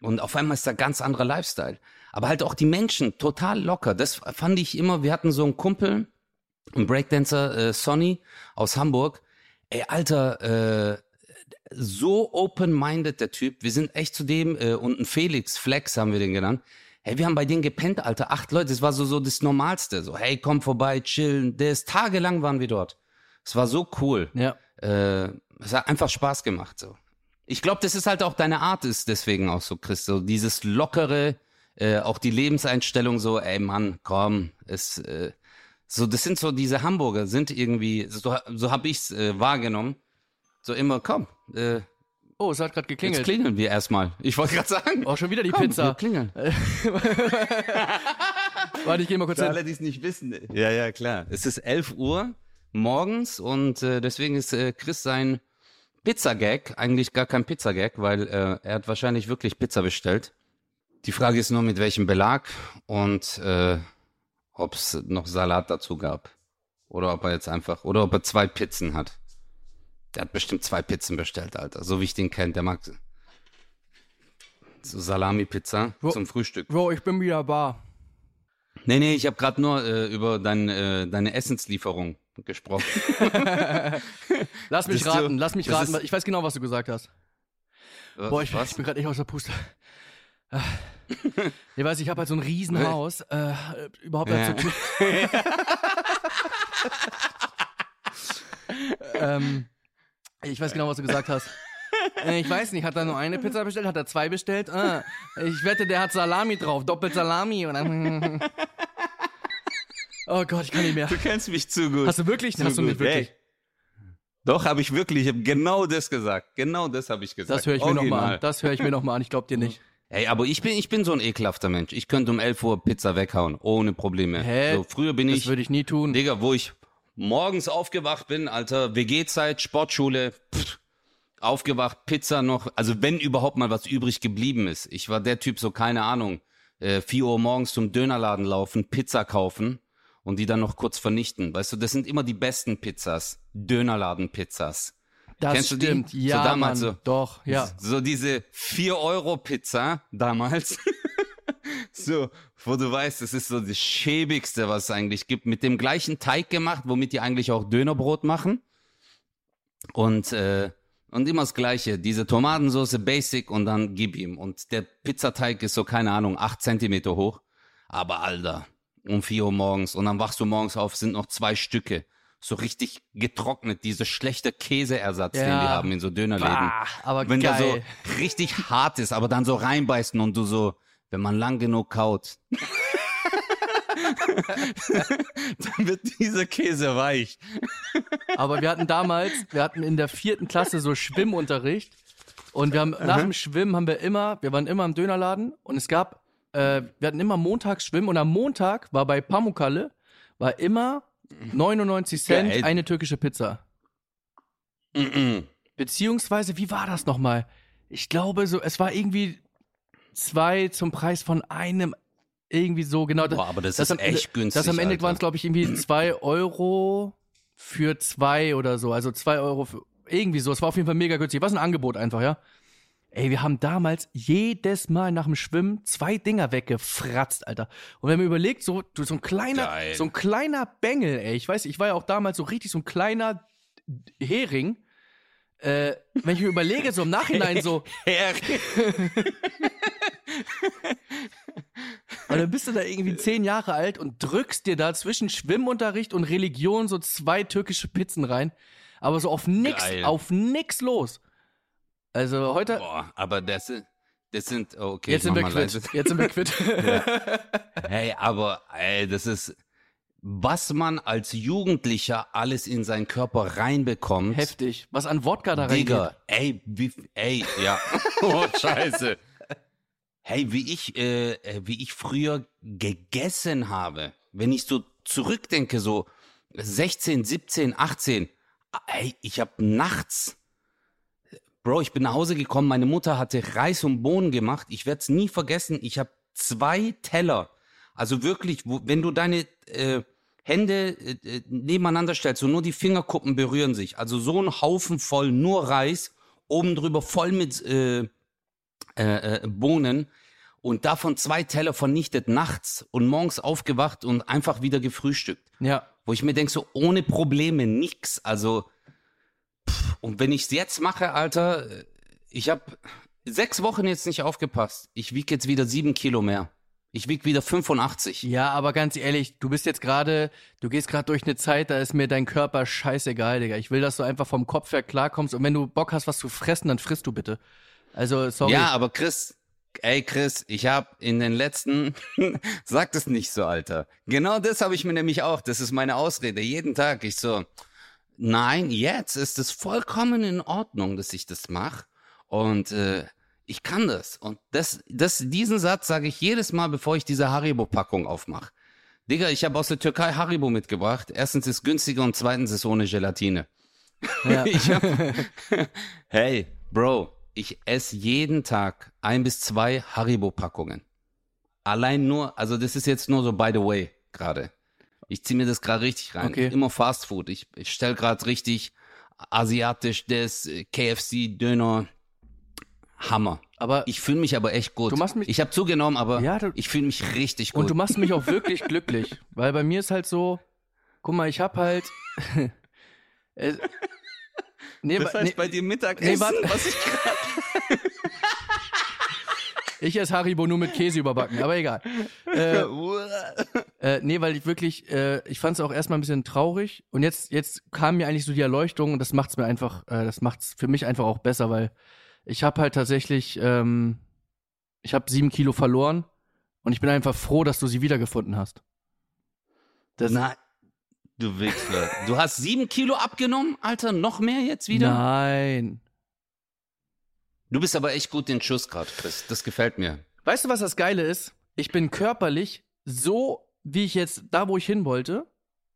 und auf einmal ist da ganz anderer Lifestyle. Aber halt auch die Menschen total locker. Das fand ich immer, wir hatten so einen Kumpel, einen Breakdancer, äh, Sonny aus Hamburg. Ey, Alter, äh, so open-minded der Typ. Wir sind echt zu dem äh, und ein Felix Flex haben wir den genannt. Hey, wir haben bei denen gepennt, Alter. Acht Leute, das war so, so das Normalste. So, hey, komm vorbei, chillen. Das tagelang waren wir dort. Es war so cool.
Ja.
Äh, es hat einfach Spaß gemacht. So. Ich glaube, das ist halt auch deine Art, ist deswegen auch so, Chris. So dieses lockere, äh, auch die Lebenseinstellung, so, ey Mann, komm, es, äh, so, das sind so diese Hamburger, sind irgendwie, so, so habe ich's äh, wahrgenommen. So immer, komm, äh,
Oh, es hat gerade
jetzt
geklingelt.
klingeln wir erstmal. Ich wollte gerade sagen.
Oh, schon wieder die
komm, Wir
Pizza.
klingeln.
Warte, ich geh mal kurz
Für
hin.
alle, die es nicht wissen. Ja, ja, klar. Es ist 11 Uhr morgens und äh, deswegen ist äh, Chris sein Pizzagag eigentlich gar kein Pizzagag, weil äh, er hat wahrscheinlich wirklich Pizza bestellt. Die Frage ist nur, mit welchem Belag und äh, ob es noch Salat dazu gab. Oder ob er jetzt einfach, oder ob er zwei Pizzen hat. Der hat bestimmt zwei Pizzen bestellt, Alter. So wie ich den kenne. Der mag so Salami-Pizza zum Frühstück.
Bro, ich bin wieder bar.
Nee, nee, ich habe gerade nur äh, über dein, äh, deine Essenslieferung gesprochen.
Lass mich
Bist du-
raten, lass mich raten. Ich weiß genau, was du gesagt hast. Boah, ich,
Was?
ich bin gerade echt aus der Puste. Ich weiß, ich habe halt so ein Riesenhaus. Äh, überhaupt
Ja.
dazu. ähm, ich weiß genau, was du gesagt hast. Äh, Ich weiß nicht, hat er nur eine Pizza bestellt? Hat er zwei bestellt? Ah, ich wette, der hat Salami drauf, doppelt Salami. Und dann oh Gott, ich kann nicht mehr.
Du kennst mich zu gut.
Hast du wirklich?
Zu
Hast du nicht
gut.
wirklich?
Ey. Doch, habe ich wirklich. Ich habe genau das gesagt. Genau das habe ich gesagt.
Das höre ich mir nochmal
Original.
an. Das höre ich mir nochmal an. Ich glaub dir nicht.
Ey, aber ich bin, ich bin so ein ekelhafter Mensch. Ich könnte um 11 Uhr Pizza weghauen, ohne Probleme.
Hä?
So, früher bin
Das
ich,
würde ich nie tun.
Digga, wo ich morgens aufgewacht bin, Alter, WG-Zeit, Sportschule, pff, aufgewacht, Pizza noch, also wenn überhaupt mal was übrig geblieben ist. Ich war der Typ, so keine Ahnung, äh, 4 Uhr morgens zum Dönerladen laufen, Pizza kaufen und die dann noch kurz vernichten. Weißt du, das sind immer die besten Pizzas, Dönerladen-Pizzas.
Das
Kennst du die?
stimmt.
So
Ja,
damals
Mann,
so.
doch, ja.
So diese 4-Euro-Pizza damals. so, wo du weißt, das ist so das schäbigste, was es eigentlich gibt. Mit dem gleichen Teig gemacht, womit die eigentlich auch Dönerbrot machen. Und, äh, und immer das Gleiche. Diese Tomatensauce Basic und dann gib ihm. Und der Pizzateig ist so, keine Ahnung, 8 Zentimeter hoch. Aber Alter, um 4 Uhr morgens. Und dann wachst du morgens auf, sind noch zwei Stücke. So richtig getrocknet, dieser schlechte Käseersatz, den
Ja.
die haben in so Dönerläden
Bah, aber
wenn
geil.
der so richtig hart ist, aber dann so reinbeißen und du so, wenn man lang genug kaut, dann wird dieser Käse weich.
Aber wir hatten damals, wir hatten in der vierten Klasse so Schwimmunterricht. Und wir haben nach dem Schwimmen haben wir immer, wir waren immer im Dönerladen und es gab, äh, wir hatten immer montags Schwimmen und am Montag war bei Pamukkale war immer 99 Cent
Geil.
eine türkische Pizza.
Mhm.
Beziehungsweise, wie war das nochmal? Ich glaube, so, es war irgendwie zwei zum Preis von einem, irgendwie so, genau.
Boah, aber das, ist
am
echt günstig.
Das am Ende waren es, glaube ich, irgendwie zwei Euro für zwei oder so. Also zwei Euro für irgendwie so. Es war auf jeden Fall mega günstig. Was ein Angebot einfach, ja. Ey, wir haben damals jedes Mal nach dem Schwimmen zwei Dinger weggefratzt, Alter. Und wenn man überlegt, so, du, so ein kleiner,
Geil.
so ein kleiner Bengel, ey. Ich weiß, ich war ja auch damals so richtig so ein kleiner Hering. Äh, wenn ich mir überlege, so im Nachhinein so, Und dann bist du da irgendwie zehn Jahre alt und drückst dir da zwischen Schwimmunterricht und Religion so zwei türkische Pizzen rein. Aber so auf nix,
Geil.
auf nix los. Also heute,
Boah, aber das, ist- das sind, oh, okay,
jetzt sind wir quitt.
leise.
Jetzt sind wir quitt.
Hey, aber, ey, das ist, was man als Jugendlicher alles in seinen Körper reinbekommt.
Heftig. Was an Wodka da reingeht.
Digga, ey, wie, ey, ja. oh, scheiße. Hey, wie ich, äh, äh, wie ich früher gegessen habe. Wenn ich so zurückdenke, so 16, 17, 18. Ey, ich hab nachts, Bro, ich bin nach Hause gekommen, meine Mutter hatte Reis und Bohnen gemacht. Ich werde es nie vergessen. Ich habe zwei Teller. Also wirklich, wo, wenn du deine äh, Hände äh, äh, nebeneinander stellst und nur die Fingerkuppen berühren sich. Also so ein Haufen voll nur Reis, oben drüber voll mit äh, äh, äh, Bohnen und davon zwei Teller vernichtet nachts und morgens aufgewacht und einfach wieder gefrühstückt.
Ja.
Wo ich mir denke, so ohne Probleme, nix. Also, pff, und wenn ich es jetzt mache, Alter, äh, ich habe sechs Wochen jetzt nicht aufgepasst. Ich wiege jetzt wieder sieben Kilo mehr. Ich wiege wieder 85.
Ja, aber ganz ehrlich, du bist jetzt gerade, du gehst gerade durch eine Zeit, da ist mir dein Körper scheißegal, Digga. Ich will, dass du einfach vom Kopf her klarkommst und wenn du Bock hast, was zu fressen, dann frisst du bitte. Also, sorry.
Ja, aber Chris, ey Chris, ich habe in den letzten, sag das nicht so, Alter. Genau das habe ich mir nämlich auch. Das ist meine Ausrede. Jeden Tag ich so, nein, jetzt ist es vollkommen in Ordnung, dass ich das mache und äh, ich kann das. Und das, das, diesen Satz sage ich jedes Mal, bevor ich diese Haribo-Packung aufmache. Digga, ich habe aus der Türkei Haribo mitgebracht. Erstens ist günstiger und zweitens ist ohne Gelatine.
Ja.
Hab, hey, Bro, ich esse jeden Tag ein bis zwei Haribo-Packungen. allein nur, also das ist jetzt nur so by the way gerade. Ich ziehe mir das gerade richtig rein.
Okay.
Immer Fast Food. Ich, ich stell gerade richtig asiatisch das äh, KFC Döner Hammer.
Aber
Ich fühle mich aber echt gut.
Du machst mich-
ich habe zugenommen, aber
Ja, du-
ich fühle mich richtig gut.
Und du machst mich auch wirklich glücklich, weil bei mir ist halt so, guck mal, ich hab halt. äh, nee,
das heißt
nee,
bei dir Mittagessen,
nee, warte.
was ich
ich esse Haribo nur mit Käse überbacken, aber egal. Äh, äh, nee, weil ich wirklich, äh, ich fand es auch erstmal ein bisschen traurig und jetzt, jetzt kam mir eigentlich so die Erleuchtung und das macht's mir einfach, äh, das macht's für mich einfach auch besser, weil ich habe halt tatsächlich, ähm, ich habe sieben Kilo verloren und ich bin einfach froh, dass du sie wiedergefunden hast. Das,
Nein, du Wichser. Du hast sieben Kilo abgenommen, Alter, noch mehr jetzt wieder?
Nein.
Du bist aber echt gut in Schuss gerade, Chris. Das gefällt mir.
Weißt du, was das Geile ist? Ich bin körperlich so, wie ich jetzt da, wo ich hin wollte.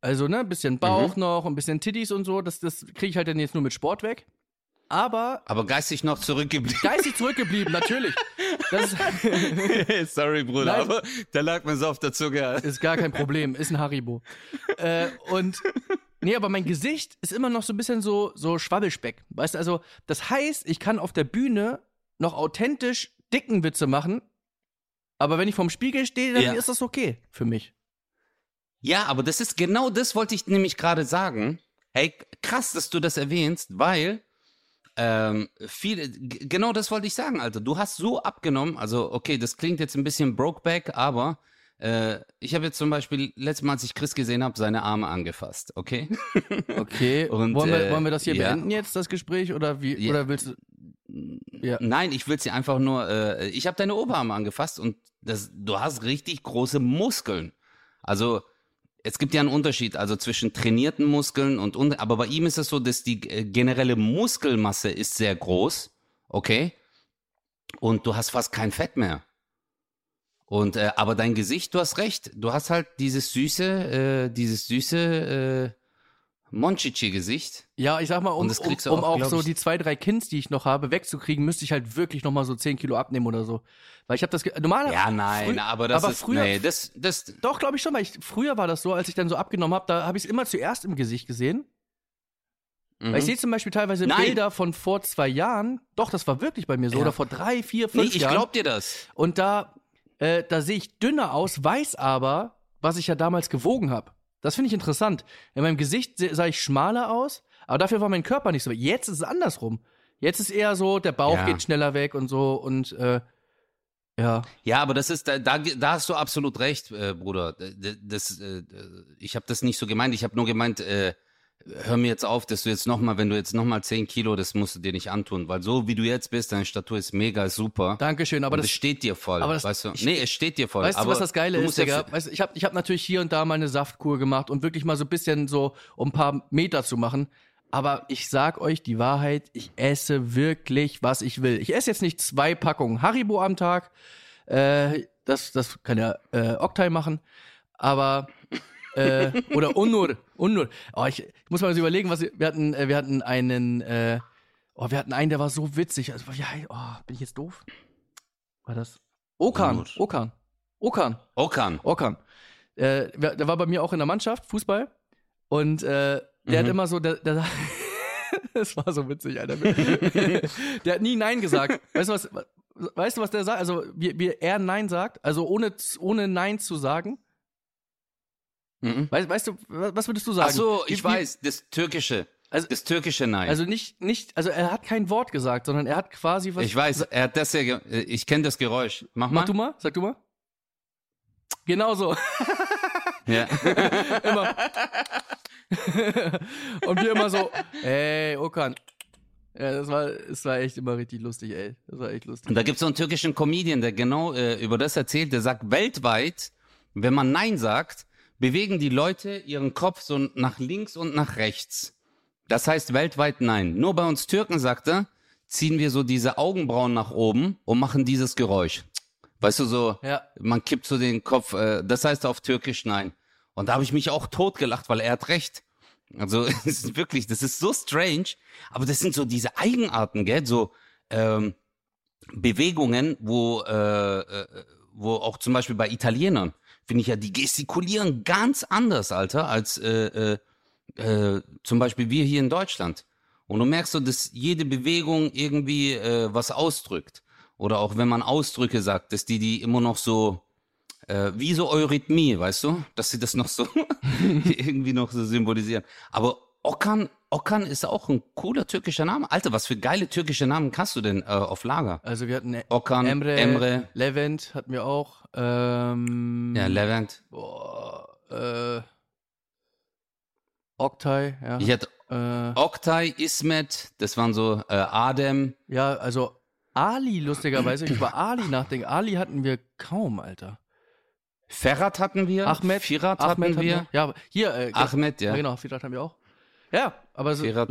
Also, ne, ein bisschen Bauch noch, ein bisschen Titties und so. Das, das kriege ich halt dann jetzt nur mit Sport weg. Aber
Aber geistig noch zurückgeblieben.
geistig zurückgeblieben, natürlich.
Sorry, Bruder,
Nein.
aber da lag mir so auf der Zunge.
ist gar kein Problem, ist ein Haribo. äh, und nee, aber mein Gesicht ist immer noch so ein bisschen so, so Schwabbelspeck. Weißt du, also, das heißt, ich kann auf der Bühne noch authentisch dicken Witze machen. Aber wenn ich vorm Spiegel stehe, dann
Ja.
ist das okay für mich.
Ja, aber das ist genau das wollte ich nämlich gerade sagen. Hey, krass, dass du das erwähnst, weil ähm, viele, g- genau das wollte ich sagen, Alter. Du hast so abgenommen, also okay, das klingt jetzt ein bisschen brokeback, aber äh, ich habe jetzt zum Beispiel letztes Mal, als ich Chris gesehen habe, seine Arme angefasst, okay?
Okay,
Und,
wollen, wir,
äh,
wollen wir das hier
ja.
beenden jetzt, das Gespräch? Oder wie?
Ja.
Oder willst du. Ja.
Nein, ich will sie einfach nur, äh, ich habe deine Oberarme angefasst und das, du hast richtig große Muskeln. Also es gibt ja einen Unterschied, also zwischen trainierten Muskeln und, und aber bei ihm ist es so, dass die äh, generelle Muskelmasse ist sehr groß, okay? Und du hast fast kein Fett mehr. Und äh, aber dein Gesicht, du hast recht, du hast halt dieses süße, äh, dieses süße äh, Monchichi-Gesicht.
Ja, ich sag mal, um, um, um
auch,
auch so
ich-
die zwei, drei Kins, die ich noch habe, wegzukriegen, müsste ich halt wirklich nochmal so 10 Kilo abnehmen oder so. Weil ich habe das. ge- Normal,
Ja, nein, aber das
aber
ist,
früher,
nee, das, das,
Doch, glaube ich schon, weil ich, früher war das so, als ich dann so abgenommen habe, da habe ich es immer zuerst im Gesicht gesehen. Weil ich
mhm.
sehe zum Beispiel teilweise
Nein.
Bilder von vor zwei Jahren. Doch, das war wirklich bei mir so.
Ja.
Oder vor drei, vier,
Nee,
fünf
ich
Jahren.
glaub dir das.
Und da, äh, da sehe ich dünner aus, weiß aber, was ich ja damals gewogen habe. Das finde ich interessant. In meinem Gesicht sah ich schmaler aus, aber dafür war mein Körper nicht so. Jetzt ist es andersrum. Jetzt ist eher so, der Bauch
Ja.
geht schneller weg und so und äh, ja.
Ja, aber das ist, da, da, da hast du absolut recht, äh, Bruder. Das, äh, ich habe das nicht so gemeint. Ich habe nur gemeint, äh, hör mir jetzt auf, dass du jetzt nochmal, wenn du jetzt nochmal 10 Kilo, das musst du dir nicht antun. Weil so wie du jetzt bist, deine Statur ist mega super.
Dankeschön, aber das,
es steht dir voll,
aber das-
weißt du?
ich-
nee, es steht dir voll.
Weißt
aber
du, was das Geile ist, Digga? Weißt, ich habe ich hab natürlich hier und da mal eine Saftkur gemacht und wirklich mal so ein bisschen so, um ein paar Meter zu machen. Aber ich sag euch die Wahrheit, ich esse wirklich, was ich will. Ich esse jetzt nicht zwei Packungen Haribo am Tag. Äh, das, das kann ja äh, Oktay machen. Aber äh, oder Unnur, Unnur. Oh, ich, ich muss mal überlegen, was wir wir hatten. Äh, wir hatten einen, äh, oh, wir hatten einen, der war so witzig. Also, ja, oh, bin ich jetzt doof? War das? Okan,
Unnur.
Okan, Okan,
Okan.
Okan. Äh, der war bei mir auch in der Mannschaft, Fußball. Und äh, der hat
Mhm.
immer so, der, der das war so witzig, Alter. der hat nie Nein gesagt. Weißt du was? Weißt du, was der sagt? Also, wie, wie er Nein sagt, also ohne, ohne Nein zu sagen.
Mhm.
Weißt, weißt du, was würdest du sagen?
Ach so, ich
wie-
weiß, das Türkische.
Also-
das Türkische Nein.
Also nicht, nicht, also er hat kein Wort gesagt, sondern er hat quasi was.
ich weiß, er hat das ja, äh, ich kenne das Geräusch. Mach mal.
Mach du mal, sag du mal. Genau so.
Ja.
immer. Und wir immer so, ey, Okan. Ja, das war, das war echt immer richtig lustig, ey. Das war echt lustig.
Und da gibt es so einen türkischen Comedian, der genau äh, über das erzählt. Der sagt, weltweit, wenn man Nein sagt, bewegen die Leute ihren Kopf so nach links und nach rechts. Das heißt weltweit Nein. Nur bei uns Türken, sagt er, ziehen wir so diese Augenbrauen nach oben und machen dieses Geräusch. Weißt du, so,
Ja.
man kippt so den Kopf, äh, das heißt auf Türkisch Nein. Und da habe ich mich auch totgelacht, weil er hat recht. Also es ist wirklich, das ist so strange, aber das sind so diese Eigenarten, gell? So ähm, Bewegungen, wo, äh, äh, wo auch zum Beispiel bei Italienern, finde ich ja, die gestikulieren ganz anders, Alter, als äh, äh, äh, zum Beispiel wir hier in Deutschland. Und du merkst so, dass jede Bewegung irgendwie äh, was ausdrückt. Oder auch wenn man Ausdrücke sagt, dass die die immer noch so, äh, wie so Eurythmie, weißt du? Dass sie das noch so irgendwie noch so symbolisieren. Aber Okan, Okan ist auch ein cooler türkischer Name. Alter, was für geile türkische Namen kannst du denn äh, auf Lager?
Also wir hatten
Okan,
Emre,
Emre.
Levent hatten wir auch. Ähm,
Ja, Levent.
boah, äh, Oktay, ja.
Ich hatte
Äh,
Oktay, Ismet, das waren so äh, Adem.
ja, also Ali, lustigerweise, ich über Ali nachdenke. Ali hatten wir kaum, Alter.
Ferhat hatten wir.
Ahmed,
Firat
Ahmed
hatten wir.
Ja, aber hier, äh,
Ahmed, ja.
ja. Genau, Firat haben wir auch. Ja, aber so, ja.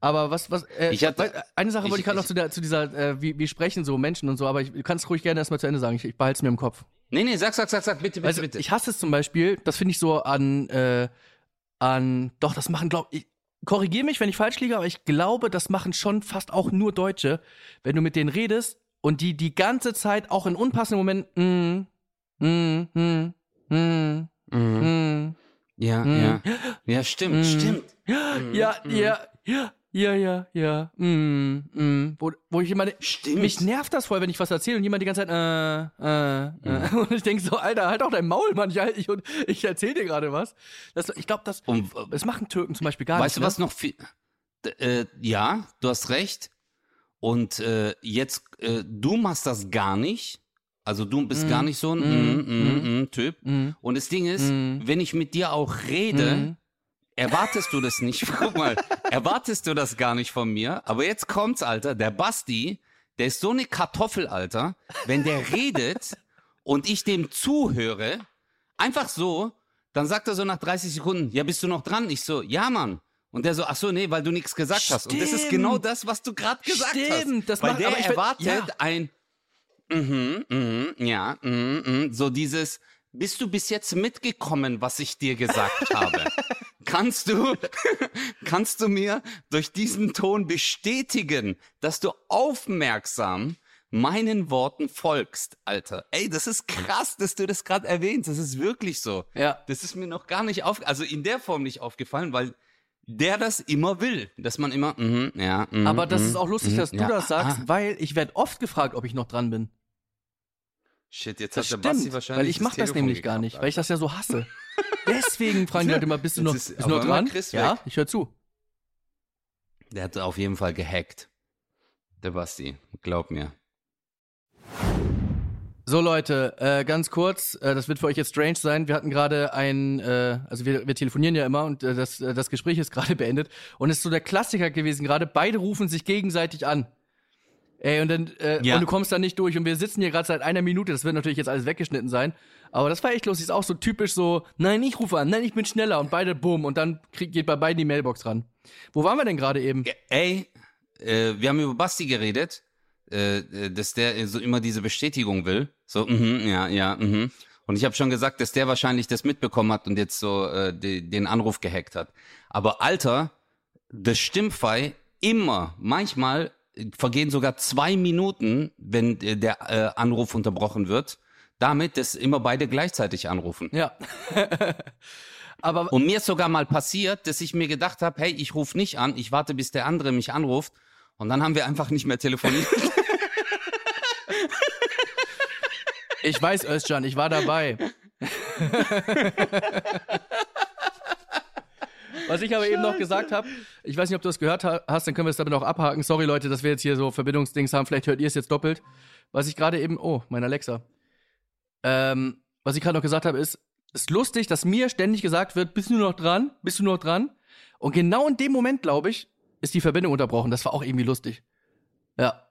Aber was, was, äh,
Ich hatte-
eine Sache wollte ich
ich-
gerade noch zu, der, zu dieser, äh, wie, wie sprechen so Menschen und so, aber ich, du kannst ruhig gerne erstmal zu Ende sagen. Ich, ich behalte es mir im Kopf.
Nee, nee, sag, sag, sag, sag, bitte, bitte,
Also,
bitte.
ich hasse es zum Beispiel, das finde ich so an, äh, an, doch, das machen, glaube ich, korrigiere mich, wenn ich falsch liege, aber ich glaube, das machen schon fast auch nur Deutsche, wenn du mit denen redest und die die ganze Zeit auch in unpassenden Momenten, mm, mm, mm, mm,
mhm.
mm,
Ja,
Mhm.
ja. Ja, stimmt,
Mhm.
stimmt.
ja, ja, ja, ja, ja, ja, mm, mm, wo, wo ich immer,
Stimmt.
mich nervt das voll, wenn ich was erzähle und jemand die ganze Zeit, äh, äh, äh, und ich denke so, Alter, halt auch dein Maul, Mann, ich, ich, und ich erzähl dir gerade was. Das, ich glaube, das,
Und,
das machen Türken zum Beispiel gar
weißt du,
nicht.
was noch viel. Äh, ja, du hast recht. Und äh, jetzt, äh, du machst das gar nicht. Also du bist
Mhm.
gar nicht so ein mm, mm, mm, Typ.
Ne? Mhm.
Und das Ding ist, wenn ich mit dir auch rede, erwartest du das nicht. Guck mal, erwartest du das gar nicht von mir. Aber jetzt kommt's, Alter. Der Basti, der ist so eine Kartoffel, Alter. Wenn der redet und ich dem zuhöre, einfach so, dann sagt er so nach 30 Sekunden, ja, bist du noch dran? Ich so, ja, Mann. Und der so, ach so, nee, weil du nichts gesagt hast. Und das ist
Stimmt.
genau das, was du gerade gesagt
Stimmt,
hast.
das
weil
macht-
der erwartet
ja.
ein, mhm, mhm, ja, mhm, mhm, so dieses, bist du bis jetzt mitgekommen, was ich dir gesagt habe? Kannst du, kannst du mir durch diesen Ton bestätigen, dass du aufmerksam meinen Worten folgst, Alter? Ey, das ist krass, dass du das gerade erwähnst. Das ist wirklich so.
Ja.
Das ist mir noch gar nicht auf, also in der Form nicht aufgefallen, weil der das immer will, dass man immer, mhm, ja, mhm,
Aber das
mhm,
ist auch lustig,
mhm,
dass du
ja,
das sagst,
ah,
weil ich werde oft gefragt, ob ich noch dran bin.
Shit, jetzt
Das
hat der Basti
stimmt,
wahrscheinlich
weil ich mache das
Telefon
nämlich gar nicht, weil ich das ja so hasse. Deswegen fragen die Leute immer, bist du noch,
ist
bist du noch dran? Ja, ich höre zu.
Der hat auf jeden Fall gehackt. Der Basti, glaub mir.
So Leute, äh, ganz kurz, äh, das wird für euch jetzt strange sein. Wir hatten gerade ein, äh, also wir, wir telefonieren ja immer und äh, das, äh, das Gespräch ist gerade beendet und es ist so der Klassiker gewesen gerade. Beide rufen sich gegenseitig an. Ey, und dann äh,
Ja.
und du kommst da nicht durch und wir sitzen hier gerade seit einer Minute. Das wird natürlich jetzt alles weggeschnitten sein, aber das war echt lustig. Ist auch so typisch so, nein, ich rufe an, nein, ich bin schneller und beide bumm und dann krieg, geht bei beiden die Mailbox ran. Wo waren wir denn gerade eben?
Ey, äh, wir haben über Basti geredet, äh, äh, dass der so immer diese Bestätigung will. So, mhm, ja, ja, mhm. Und ich habe schon gesagt, dass der wahrscheinlich das mitbekommen hat und jetzt so äh, die, den Anruf gehackt hat. Aber Alter, das Stimmfei immer, manchmal vergehen sogar zwei Minuten, wenn äh, der äh, Anruf unterbrochen wird, damit, dass immer beide gleichzeitig anrufen.
Ja. aber
Und mir ist sogar mal passiert, dass ich mir gedacht habe, hey, ich rufe nicht an, ich warte, bis der andere mich anruft. Und dann haben wir einfach nicht mehr telefoniert.
ich weiß, Özcan, ich war dabei. Was ich aber eben noch gesagt habe, ich weiß nicht, ob du es gehört ha- hast, dann können wir es damit auch abhaken. Sorry Leute, dass wir jetzt hier so Verbindungsdings haben, vielleicht hört ihr es jetzt doppelt. Was ich gerade eben, oh, mein Alexa. Ähm, was ich gerade noch gesagt habe, ist, ist lustig, dass mir ständig gesagt wird, bist du noch dran? Bist du noch dran? Und genau in dem Moment, glaube ich, ist die Verbindung unterbrochen. Das war auch irgendwie lustig. Ja.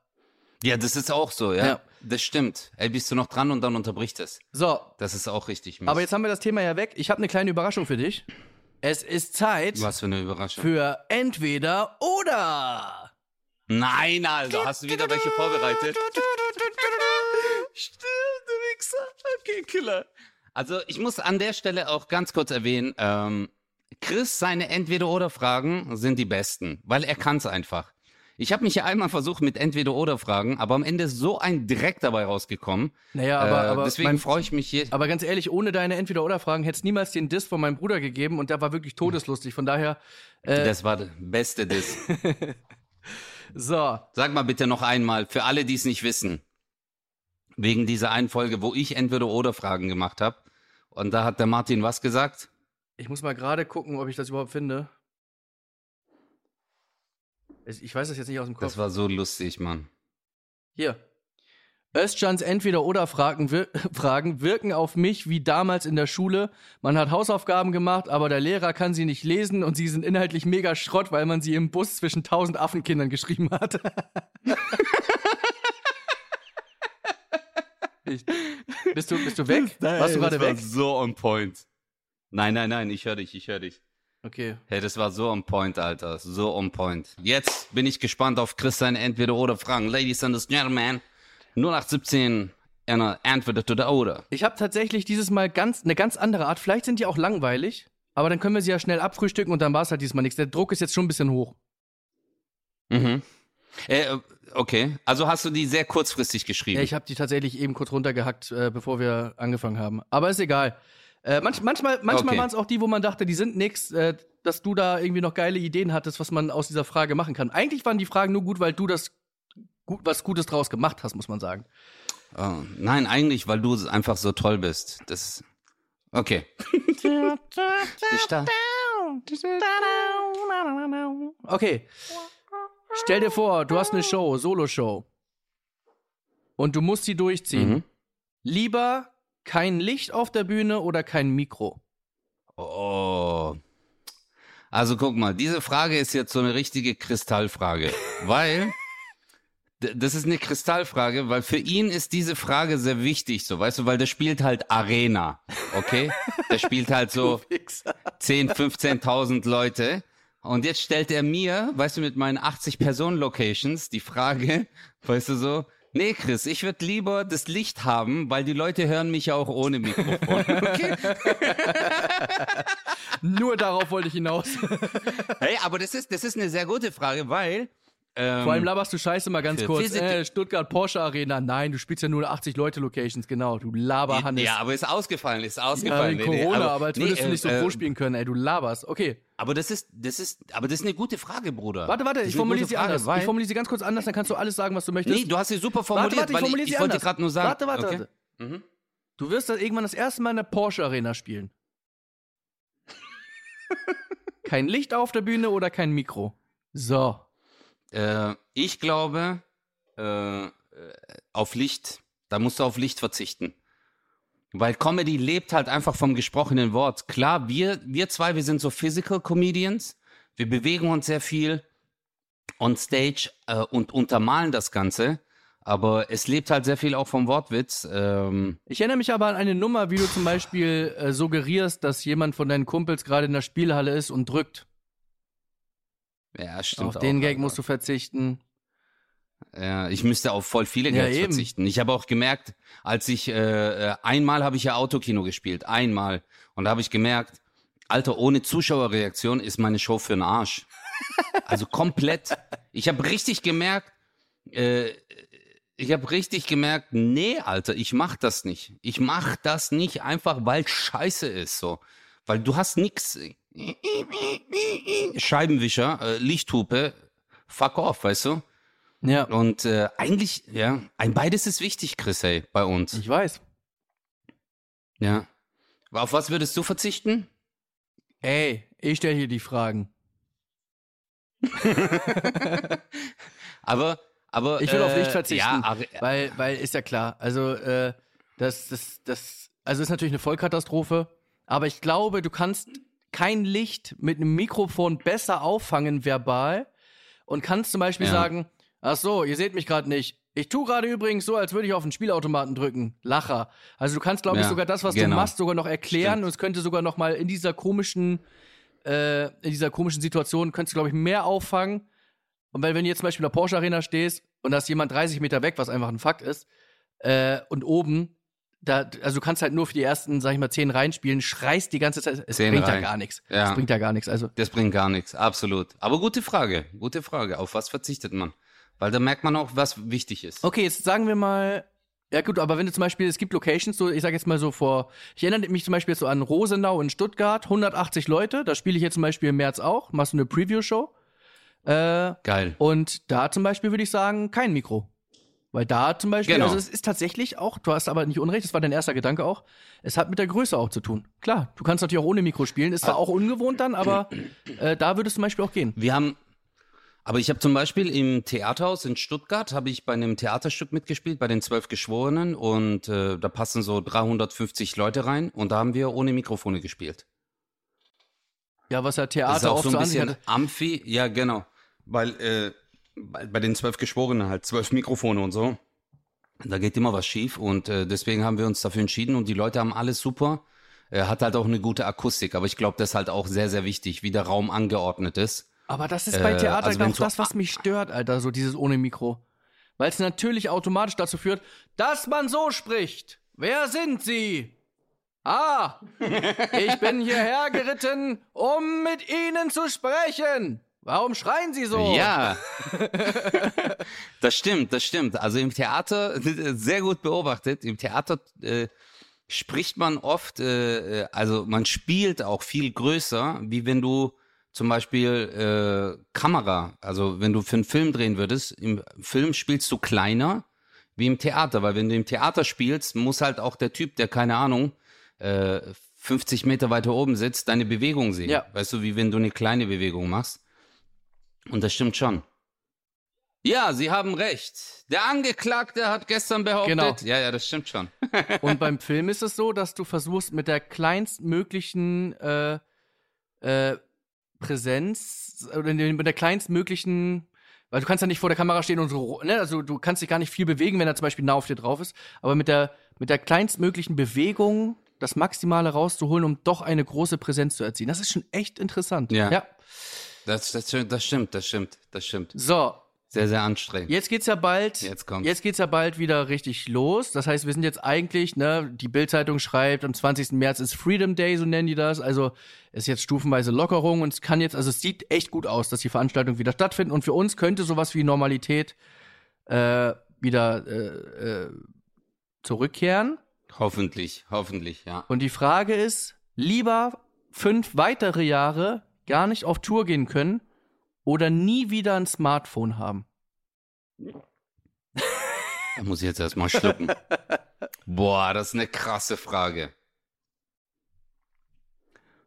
ja, das ist auch so, ja.
Ja.
Das stimmt. Ey, bist du noch dran und dann unterbricht es.
So,
Das ist auch richtig. Mies.
aber jetzt haben wir das Thema ja weg. Ich habe eine kleine Überraschung für dich. Es ist Zeit
Was für eine Überraschung.
für entweder oder.
Nein, Alter, hast du wieder welche vorbereitet? Stimmt, du Wichser. Okay, Killer. Also, ich muss an der Stelle auch ganz kurz erwähnen, ähm, Chris, seine Entweder-Oder-Fragen sind die besten, weil er kann's einfach. Ich habe mich ja einmal versucht mit Entweder-Oder-Fragen, aber am Ende ist so ein Dreck dabei rausgekommen.
Naja, aber,
äh,
aber
deswegen freue ich mich hier.
Aber ganz ehrlich, ohne deine Entweder-Oder-Fragen hätte es niemals den Diss von meinem Bruder gegeben und der war wirklich todeslustig. Von daher, äh,
Das war der beste Diss.
so.
Sag mal bitte noch einmal, für alle, die es nicht wissen, wegen dieser einen Folge, wo ich Entweder-Oder-Fragen gemacht habe. Und da hat der Martin was gesagt?
Ich muss mal gerade gucken, ob ich das überhaupt finde. Ich weiß das jetzt nicht aus dem Kopf.
Das war so lustig, Mann.
Hier. Özcans Entweder-Oder-Fragen wir Fragen wirken auf mich wie damals in der Schule. Man hat Hausaufgaben gemacht, aber der Lehrer kann sie nicht lesen und sie sind inhaltlich mega Schrott, weil man sie im Bus zwischen tausend Affenkindern geschrieben hat. ich, bist, du, bist du weg? Warst du gerade
das
weg?
war so on point. Nein, nein, nein, ich höre dich, ich höre dich.
Okay.
Hey, das war so on point, Alter. So on point. Jetzt bin ich gespannt auf Chris seine Entweder-Oder-Fragen. Ladies and Gentlemen, 0817, eine Entweder oder Oder.
Ich habe tatsächlich dieses Mal ganz eine ganz andere Art. Vielleicht sind die auch langweilig, aber dann können wir sie ja schnell abfrühstücken und dann war es halt diesmal nichts. Der Druck ist jetzt schon ein bisschen hoch.
Mhm. Äh, okay, also hast du die sehr kurzfristig geschrieben.
Ja, ich habe die tatsächlich eben kurz runtergehackt, äh, bevor wir angefangen haben. Aber ist egal. Äh, manch, manchmal manchmal
Okay.
waren es auch die, wo man dachte, die sind nix, äh, dass du da irgendwie noch geile Ideen hattest, was man aus dieser Frage machen kann. Eigentlich waren die Fragen nur gut, weil du das gut, was Gutes draus gemacht hast, muss man sagen.
oh, nein, eigentlich, weil du einfach so toll bist. Das. Okay.
Okay. Stell dir vor, du hast eine Show, Solo-Show. Und du musst sie durchziehen.
Mhm.
Lieber kein Licht auf der Bühne oder kein Mikro.
Oh. Also guck mal, diese Frage ist jetzt so eine richtige Kristallfrage, weil das ist eine Kristallfrage, weil für ihn ist diese Frage sehr wichtig, so weißt du, weil der spielt halt Arena, okay? Der spielt halt so 10, 15.000 Leute. Und jetzt stellt er mir, weißt du, mit meinen 80 Personen-Locations die Frage, weißt du so, nee, Chris, ich würde lieber das Licht haben, weil die Leute hören mich ja auch ohne Mikrofon. Okay?
Nur darauf wollte ich hinaus.
Hey, aber das ist, das ist eine sehr gute Frage, weil. Ähm,
Vor allem laberst du Scheiße mal ganz kurz. Äh, Stuttgart Porsche Arena. Nein, du spielst ja nur 80 Leute Locations, genau. Du Laberhannes.
ja, aber ist ausgefallen, ist
Ja,
ausgefallen.
wegen
Nee, nee,
Corona, aber, als
nee,
würdest du nicht so
äh,
pro spielen können, ey, du laberst. Okay,
Aber das ist, das ist, aber das ist eine gute Frage, Bruder.
warte, warte, ich formuliere sie
Frage,
anders. Ich formuliere sie ganz kurz anders, dann kannst du alles sagen, was du möchtest.
nee, du hast sie super formuliert,
warte, warte, ich
weil ich, ich wollte gerade nur sagen.
Warte, warte,
okay?
warte.
Mhm.
Du wirst das irgendwann das erste Mal in der Porsche Arena spielen. kein Licht auf der Bühne oder kein Mikro. So.
Äh, ich glaube, äh, auf Licht, da musst du auf Licht verzichten. Weil Comedy lebt halt einfach vom gesprochenen Wort. Klar, wir, wir zwei, wir sind so Physical Comedians. Wir bewegen uns sehr viel on stage äh, und untermalen das Ganze. Aber es lebt halt sehr viel auch vom Wortwitz. Ähm,
Ich erinnere mich aber an eine Nummer, wie du zum Beispiel äh, suggerierst, dass jemand von deinen Kumpels gerade in der Spielhalle ist und drückt.
Ja, stimmt.
Auf den
auch,
Gag
Alter.
musst du verzichten.
Ja, ich müsste auf voll viele
Ja,
Gags
eben.
verzichten. Ich habe auch gemerkt, als ich äh, äh, einmal habe ich ja Autokino gespielt, einmal und da habe ich gemerkt, Alter, ohne Zuschauerreaktion ist meine Show für den Arsch. Also komplett. Ich habe richtig gemerkt, äh, ich habe richtig gemerkt, nee, Alter, ich mach das nicht. Ich mach das nicht einfach, weil Scheiße ist so, weil du hast nix. Scheibenwischer, äh, Lichthupe, fuck off, weißt du?
Ja,
Und äh, eigentlich, ja, ein beides ist wichtig, Chris, ey, bei uns.
ich weiß.
Ja. Auf was würdest du verzichten?
Ey, ich stelle hier die Fragen.
Aber, aber.
Ich auf
äh,
Licht verzichten.
Ja, aber,
Weil, weil ist ja klar. Also, äh, das, das, das, also ist natürlich eine Vollkatastrophe. Aber ich glaube, du kannst kein Licht mit einem Mikrofon besser auffangen verbal und kannst zum Beispiel
Ja.
sagen, ach so, ihr seht mich gerade nicht. Ich tue gerade übrigens so, als würde ich auf den Spielautomaten drücken. Lacher. Also du kannst, glaube ich,
Ja,
sogar das, was du
genau.
machst, sogar noch erklären
Stimmt.
und es könnte sogar noch mal in dieser komischen, äh, in dieser komischen Situation, könntest du, glaube ich, mehr auffangen. Und weil, wenn du jetzt zum Beispiel in der Porsche Arena stehst und da ist jemand 30 Meter weg, was einfach ein Fakt ist, äh, und oben, da, also du kannst halt nur für die ersten, sag ich mal, zehn reinspielen, schreist die ganze Zeit, es
Zehn
bringt ja
rein.
gar nichts.
Ja.
Es bringt ja gar nichts. Also
Das bringt gar nichts, absolut. Aber gute Frage, gute Frage. Auf was verzichtet man? Weil da merkt man auch, was wichtig ist.
Okay, jetzt sagen wir mal, ja gut, aber wenn du zum Beispiel, es gibt Locations, so, ich sag jetzt mal so vor, ich erinnere mich zum Beispiel jetzt so an Rosenau in Stuttgart, 180 Leute, da spiele ich jetzt zum Beispiel im März auch, machst du eine Preview-Show. Äh,
Geil.
und da zum Beispiel würde ich sagen, kein Mikro. Weil da zum Beispiel,
Genau.
also es ist tatsächlich auch, du hast aber nicht unrecht, das war dein erster Gedanke auch, es hat mit der Größe auch zu tun. Klar, du kannst natürlich auch ohne Mikro spielen, ist zwar auch ungewohnt dann, aber äh, da würde es zum Beispiel auch gehen.
Wir haben, aber ich habe zum Beispiel im Theaterhaus in Stuttgart, habe ich bei einem Theaterstück mitgespielt, bei den Zwölf Geschworenen und äh, da passen so 350 Leute rein und da haben wir ohne Mikrofone gespielt.
Ja, was ja
Das ist
Theater
auch
oft
so ein bisschen. Amphi, ja genau, weil äh, bei, bei den Zwölf Geschworenen halt zwölf Mikrofone und so, da geht immer was schief und äh, deswegen haben wir uns dafür entschieden und die Leute haben alles super. Er hat halt auch eine gute Akustik, aber ich glaube, das ist halt auch sehr, sehr wichtig, wie der Raum angeordnet ist.
Aber das ist bei
Äh,
Theater
also
genau
wenn so-
das, was mich stört, Alter, so dieses ohne Mikro. Weil es natürlich automatisch dazu führt, dass man so spricht. Wer sind Sie? Ah, ich bin hierher geritten, um mit Ihnen zu sprechen. Warum schreien Sie so?
Ja, das stimmt, das stimmt. Also im Theater, sehr gut beobachtet, im Theater äh, spricht man oft, äh, äh, also man spielt auch viel größer, wie wenn du zum Beispiel äh, Kamera, also wenn du für einen Film drehen würdest, im Film spielst du kleiner wie im Theater, weil wenn du im Theater spielst, muss halt auch der Typ, der keine Ahnung, äh, 50 Meter weiter oben sitzt, deine Bewegung sehen.
Ja.
Weißt du, wie wenn du eine kleine Bewegung machst. Und das stimmt schon. Ja, Sie haben recht. Der Angeklagte hat gestern behauptet.
Genau.
Ja, ja, das stimmt schon.
Und beim Film ist es so, dass du versuchst mit der kleinstmöglichen äh, äh, Präsenz oder mit der kleinstmöglichen, weil du kannst ja nicht vor der Kamera stehen und so, ne? Also du kannst dich gar nicht viel bewegen, wenn er zum Beispiel nah auf dir drauf ist. Aber mit der mit der kleinstmöglichen Bewegung das Maximale rauszuholen, um doch eine große Präsenz zu erzielen. Das ist schon echt interessant.
Ja.
ja.
Das, das, stimmt, das stimmt, das stimmt, das stimmt.
So,
Sehr, sehr anstrengend.
Jetzt geht's ja bald.
Jetzt kommt's.
Jetzt geht's ja bald wieder richtig los. Das heißt, wir sind jetzt eigentlich, ne, die Bildzeitung schreibt, am 20. März ist Freedom Day, so nennen die das. Also ist jetzt stufenweise Lockerung und es kann jetzt, also es sieht echt gut aus, dass die Veranstaltungen wieder stattfinden. Und für uns könnte sowas wie Normalität äh, wieder äh, äh, zurückkehren.
Hoffentlich, hoffentlich, ja.
Und die Frage ist, lieber fünf weitere Jahre gar nicht auf Tour gehen können oder nie wieder ein Smartphone haben.
Da muss ich jetzt erstmal schlucken. Boah, das ist eine krasse Frage.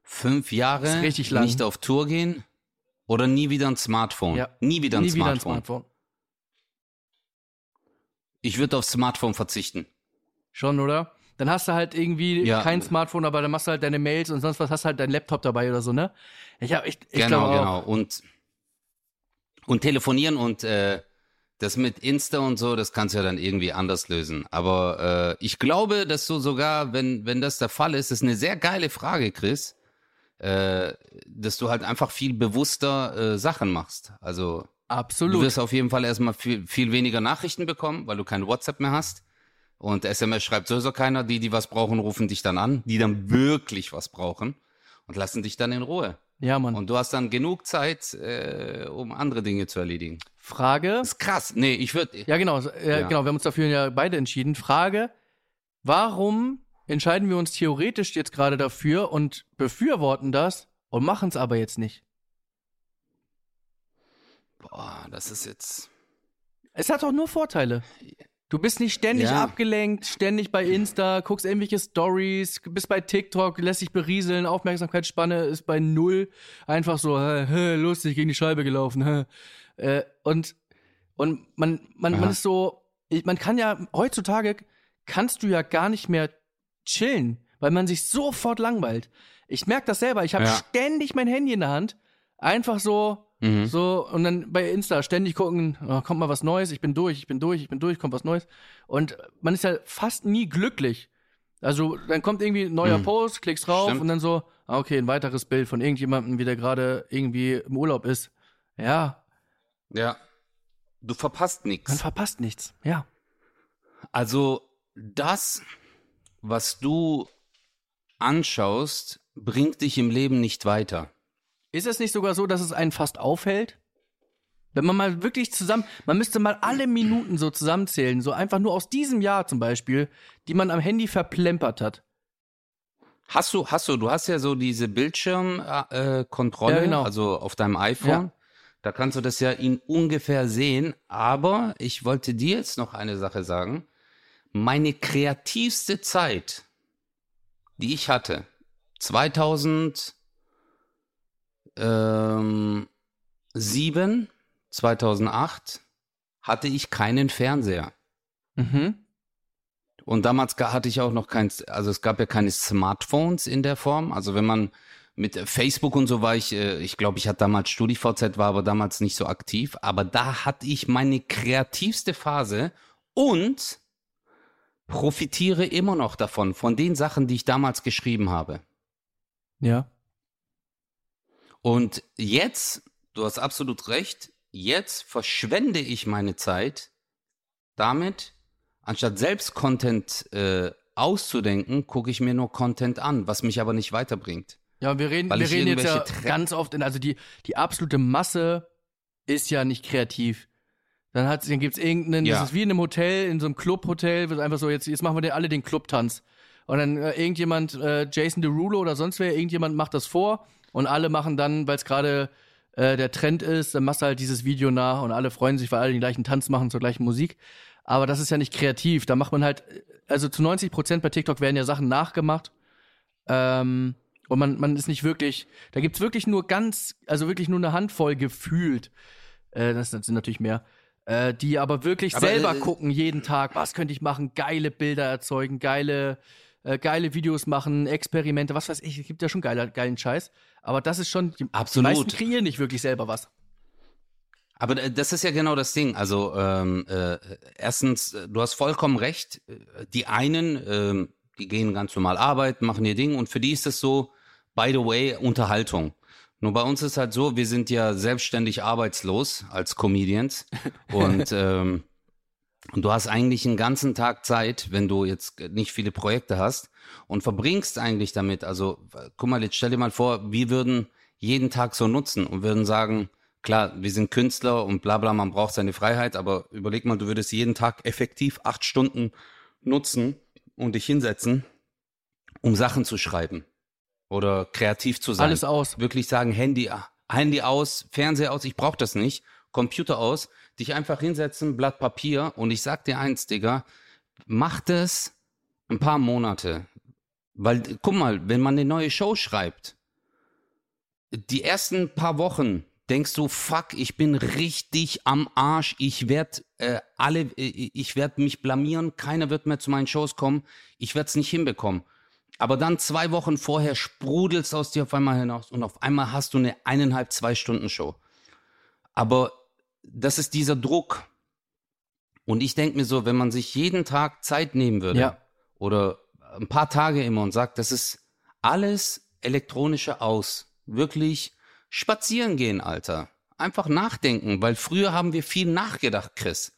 Fünf Jahre
richtig lang.
nicht auf Tour gehen oder nie wieder ein Smartphone?
Ja.
Nie wieder ein
nie wieder ein
Smartphone.
Smartphone.
Ich würde aufs Smartphone verzichten.
Schon, oder? Dann hast du halt irgendwie
Ja.
kein Smartphone, aber dann machst du halt deine Mails und sonst was, hast halt deinen Laptop dabei oder so, ne? Ich hab echt, ich
genau, genau. Und, und telefonieren und äh, das mit Insta und so, das kannst du ja dann irgendwie anders lösen. Aber äh, ich glaube, dass du sogar, wenn, wenn das der Fall ist, das ist eine sehr geile Frage, Chris, äh, dass du halt einfach viel bewusster äh, Sachen machst. Also Du
Absolut.
wirst auf jeden Fall erstmal viel, viel weniger Nachrichten bekommen, weil du kein WhatsApp mehr hast. Und SMS schreibt sowieso keiner. Die, die was brauchen, rufen dich dann an, die dann wirklich was brauchen und lassen dich dann in Ruhe.
Ja, Mann.
Und du hast dann genug Zeit, äh, um andere Dinge zu erledigen.
Frage.
Das ist krass. Nee, ich würde.
Ja, genau, äh,
Ja.
genau, wir haben uns dafür ja beide entschieden. Frage, warum entscheiden wir uns theoretisch jetzt gerade dafür und befürworten das und machen es aber jetzt nicht?
Boah, das ist jetzt.
Es hat doch nur Vorteile. Du bist nicht ständig
Ja.
abgelenkt, ständig bei Insta, guckst irgendwelche Stories, bist bei TikTok, lässt dich berieseln, Aufmerksamkeitsspanne ist bei null. Einfach so, hä, hä, lustig, gegen die Scheibe gelaufen. Hä. Äh, und und man, man, man ist so, man kann ja, heutzutage kannst du ja gar nicht mehr chillen, weil man sich sofort langweilt. Ich merke das selber, ich habe
Ja.
ständig mein Handy in der Hand, einfach so,
Mhm.
so, und dann bei Insta ständig gucken, oh, kommt mal was Neues, ich bin durch, ich bin durch, ich bin durch, kommt was Neues. Und man ist ja fast nie glücklich. Also, dann kommt irgendwie ein neuer
Mhm.
Post, klickst drauf
Stimmt.
und dann so, ah, okay, ein weiteres Bild von irgendjemandem, wie der gerade irgendwie im Urlaub ist. Ja,
Ja. Du verpasst
man
nichts.
verpasst nichts. Ja.
Also, das was du anschaust, bringt dich im Leben nicht weiter.
Ist es nicht sogar so, dass es einen fast aufhält? Wenn man mal wirklich zusammen, man müsste mal alle Minuten so zusammenzählen, so einfach nur aus diesem Jahr zum Beispiel, die man am Handy verplempert hat.
Hast du, hast du, du hast ja so diese Bildschirmkontrolle, äh,
Ja, genau.
also auf deinem iPhone.
Ja.
Da kannst du das ja in ungefähr sehen. Aber ich wollte dir jetzt noch eine Sache sagen. Meine kreativste Zeit, die ich hatte, 2007, 2008, hatte ich keinen Fernseher.
Mhm.
Und damals hatte ich auch noch kein, also es gab ja keine Smartphones in der Form. Also wenn man mit Facebook und so war ich, äh, ich glaube, ich hatte damals StudiVZ, war aber damals nicht so aktiv. Aber da hatte ich meine kreativste Phase und profitiere immer noch davon, von den Sachen, die ich damals geschrieben habe.
Ja.
Und jetzt, du hast absolut recht, jetzt verschwende ich meine Zeit damit, anstatt selbst Content äh, auszudenken, gucke ich mir nur Content an, was mich aber nicht weiterbringt.
Ja, wir reden, wir reden jetzt ja ganz oft, in, also die, die absolute Masse ist ja nicht kreativ. Dann, hat, dann gibt's irgendeinen,
Ja.
das ist wie in einem Hotel, in so einem Clubhotel, wird einfach so, jetzt, jetzt machen wir den, alle den Clubtanz. Und dann äh, irgendjemand, äh, Jason Derulo oder sonst wer, irgendjemand macht das vor und alle machen dann, weil es gerade äh, der Trend ist, dann machst du halt dieses Video nach und alle freuen sich, weil alle den gleichen Tanz machen zur gleichen Musik. Aber das ist ja nicht kreativ. Da macht man halt, also zu 90 Prozent bei TikTok werden ja Sachen nachgemacht. Ähm, und man, man ist nicht wirklich, da gibt's wirklich nur ganz, also wirklich nur eine Handvoll gefühlt. Äh, das sind natürlich mehr. Äh, die aber wirklich
Aber,
selber
äh,
gucken jeden Tag, was könnte ich machen, geile Bilder erzeugen, geile, äh, geile Videos machen, Experimente, was weiß ich, es gibt ja schon geile, geilen Scheiß. Aber das ist schon, die
Absolut.
meisten kreieren nicht wirklich selber was.
Aber äh, das ist ja genau das Ding. Also ähm, äh, erstens, äh, du hast vollkommen recht. Die einen, ähm, die gehen ganz normal arbeiten, machen ihr Ding und für die ist es so, by the way, Unterhaltung. Nur bei uns ist halt so, wir sind ja selbstständig arbeitslos als Comedians und ähm, und du hast eigentlich einen ganzen Tag Zeit, wenn du jetzt nicht viele Projekte hast und verbringst eigentlich damit. Also, guck mal, jetzt stell dir mal vor, wir würden jeden Tag so nutzen und würden sagen, klar, wir sind Künstler und bla bla, man braucht seine Freiheit, aber überleg mal, du würdest jeden Tag effektiv acht Stunden nutzen und dich hinsetzen, um Sachen zu schreiben oder kreativ zu sein
Alles aus.
wirklich sagen, Handy, Handy aus, Fernseher aus, ich brauche das nicht, Computer aus, dich einfach hinsetzen, Blatt Papier und ich sag dir eins, Digga, mach das ein paar Monate. Weil, guck mal, wenn man eine neue Show schreibt, die ersten paar Wochen denkst du, fuck, ich bin richtig am Arsch, ich werd äh, alle, äh, ich werd mich blamieren, keiner wird mehr zu meinen Shows kommen, ich werd's nicht hinbekommen. Aber dann zwei Wochen vorher sprudelst aus dir auf einmal hinaus und auf einmal hast du eine eineinhalb, zwei Stunden Show. Aber das ist dieser Druck. Und ich denke mir so, wenn man sich jeden Tag Zeit nehmen würde
Ja.
oder ein paar Tage immer und sagt, das ist alles elektronische aus. Wirklich spazieren gehen, Alter. Einfach nachdenken, weil früher haben wir viel nachgedacht, Chris.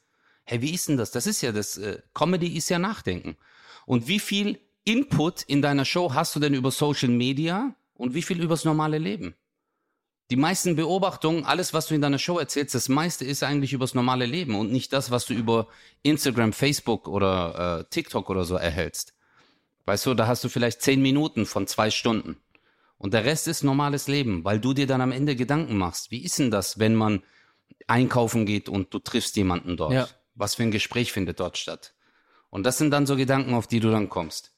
Hey, wie ist denn das? Das ist ja das, äh, Comedy ist ja Nachdenken. Und wie viel Input in deiner Show hast du denn über Social Media und wie viel übers normale Leben? Die meisten Beobachtungen, alles, was du in deiner Show erzählst, das meiste ist eigentlich übers normale Leben und nicht das, was du über Instagram, Facebook oder äh, TikTok oder so erhältst. Weißt du, da hast du vielleicht zehn Minuten von zwei Stunden. Und der Rest ist normales Leben, weil du dir dann am Ende Gedanken machst. Wie ist denn das, wenn man einkaufen geht und du triffst jemanden dort?
Ja.
Was für ein Gespräch findet dort statt? Und das sind dann so Gedanken, auf die du dann kommst.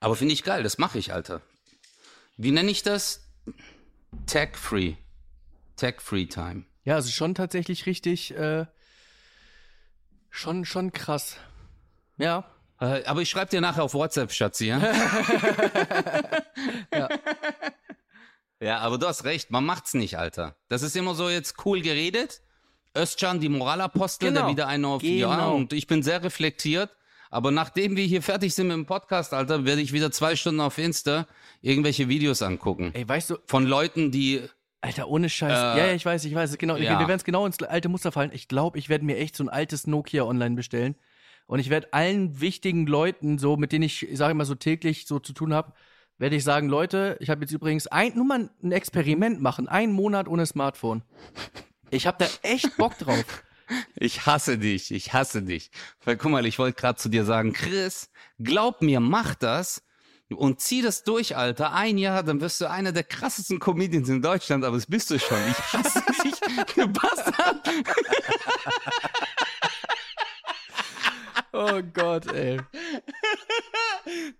Aber finde ich geil, das mache ich, Alter. Wie nenne ich das? Tech-free. Tech-free Time.
Ja, also schon tatsächlich richtig, äh, schon, schon krass. Ja.
Äh, aber ich schreibe dir nachher auf WhatsApp, Schatzi, ja?
Ja.
Ja, aber du hast recht, man macht's nicht, Alter. Das ist immer so jetzt cool geredet. Özcan, die Moralapostel,
Genau.
der wieder eine auf Ja,
Genau.
und ich bin sehr reflektiert. Aber nachdem wir hier fertig sind mit dem Podcast, Alter, werde ich wieder zwei Stunden auf Insta irgendwelche Videos angucken.
Ey, weißt du,
Von Leuten, die,
Alter, ohne Scheiß.
Äh,
ja, ja, ich weiß, ich weiß. Genau,
ja.
wir werden es genau ins alte Muster fallen. Ich glaube, ich werde mir echt so ein altes Nokia online bestellen Und ich werde allen wichtigen Leuten, so mit denen ich, ich sage immer so täglich so zu tun habe, werde ich sagen, Leute, ich habe jetzt übrigens ein, nur mal ein Experiment machen, einen Monat ohne Smartphone. Ich habe da echt Bock drauf.
Ich hasse dich, ich hasse dich. Weil guck mal, ich wollte gerade zu dir sagen, Chris, glaub mir, mach das und zieh das durch, Alter. Ein Jahr, dann wirst du einer der krassesten Comedians in Deutschland, aber das bist du schon. Ich hasse dich, du Bastard.
Oh Gott, ey.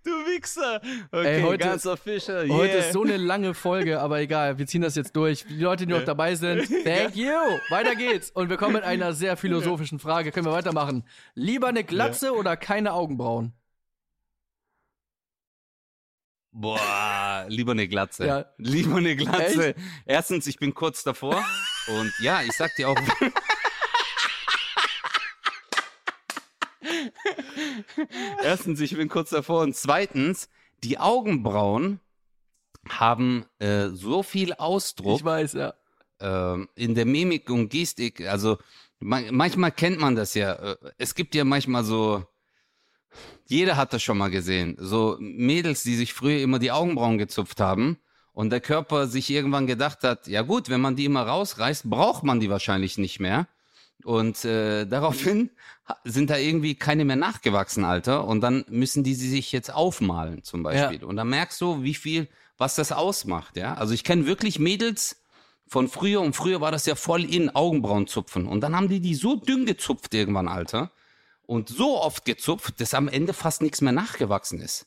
Du Wichser. Okay,
Ey, heute-
ganz official. Yeah.
Heute ist so eine lange Folge, aber egal, wir ziehen das jetzt durch. Die Leute, die noch dabei sind, thank you. Weiter geht's. Und wir kommen mit einer sehr philosophischen Frage. Können wir weitermachen? Lieber eine Glatze oder keine Augenbrauen?
Boah, lieber eine Glatze.
Ja.
Lieber eine Glatze. Erstens, ich bin kurz davor. Und ja, ich sag dir auch. Erstens, ich bin kurz davor. Und zweitens, die Augenbrauen haben äh, so viel Ausdruck
Ich weiß, ja.
ähm, in der Mimik und Gestik, also man, manchmal kennt man das ja. äh, Es gibt ja manchmal so, jeder hat das schon mal gesehen, so Mädels, die sich früher immer die Augenbrauen gezupft haben und der Körper sich irgendwann gedacht hat, ja gut, wenn man die immer rausreißt, braucht man die wahrscheinlich nicht mehr. Und äh, daraufhin sind da irgendwie keine mehr nachgewachsen, Alter. Und dann müssen die sie sich jetzt aufmalen, zum Beispiel. Und dann merkst du, wie viel, was das ausmacht, ja. Also ich kenne wirklich Mädels von früher und früher war das ja voll in Augenbrauen zupfen. Und dann haben die die so dünn gezupft irgendwann, Alter. Und so oft gezupft, dass am Ende fast nichts mehr nachgewachsen ist.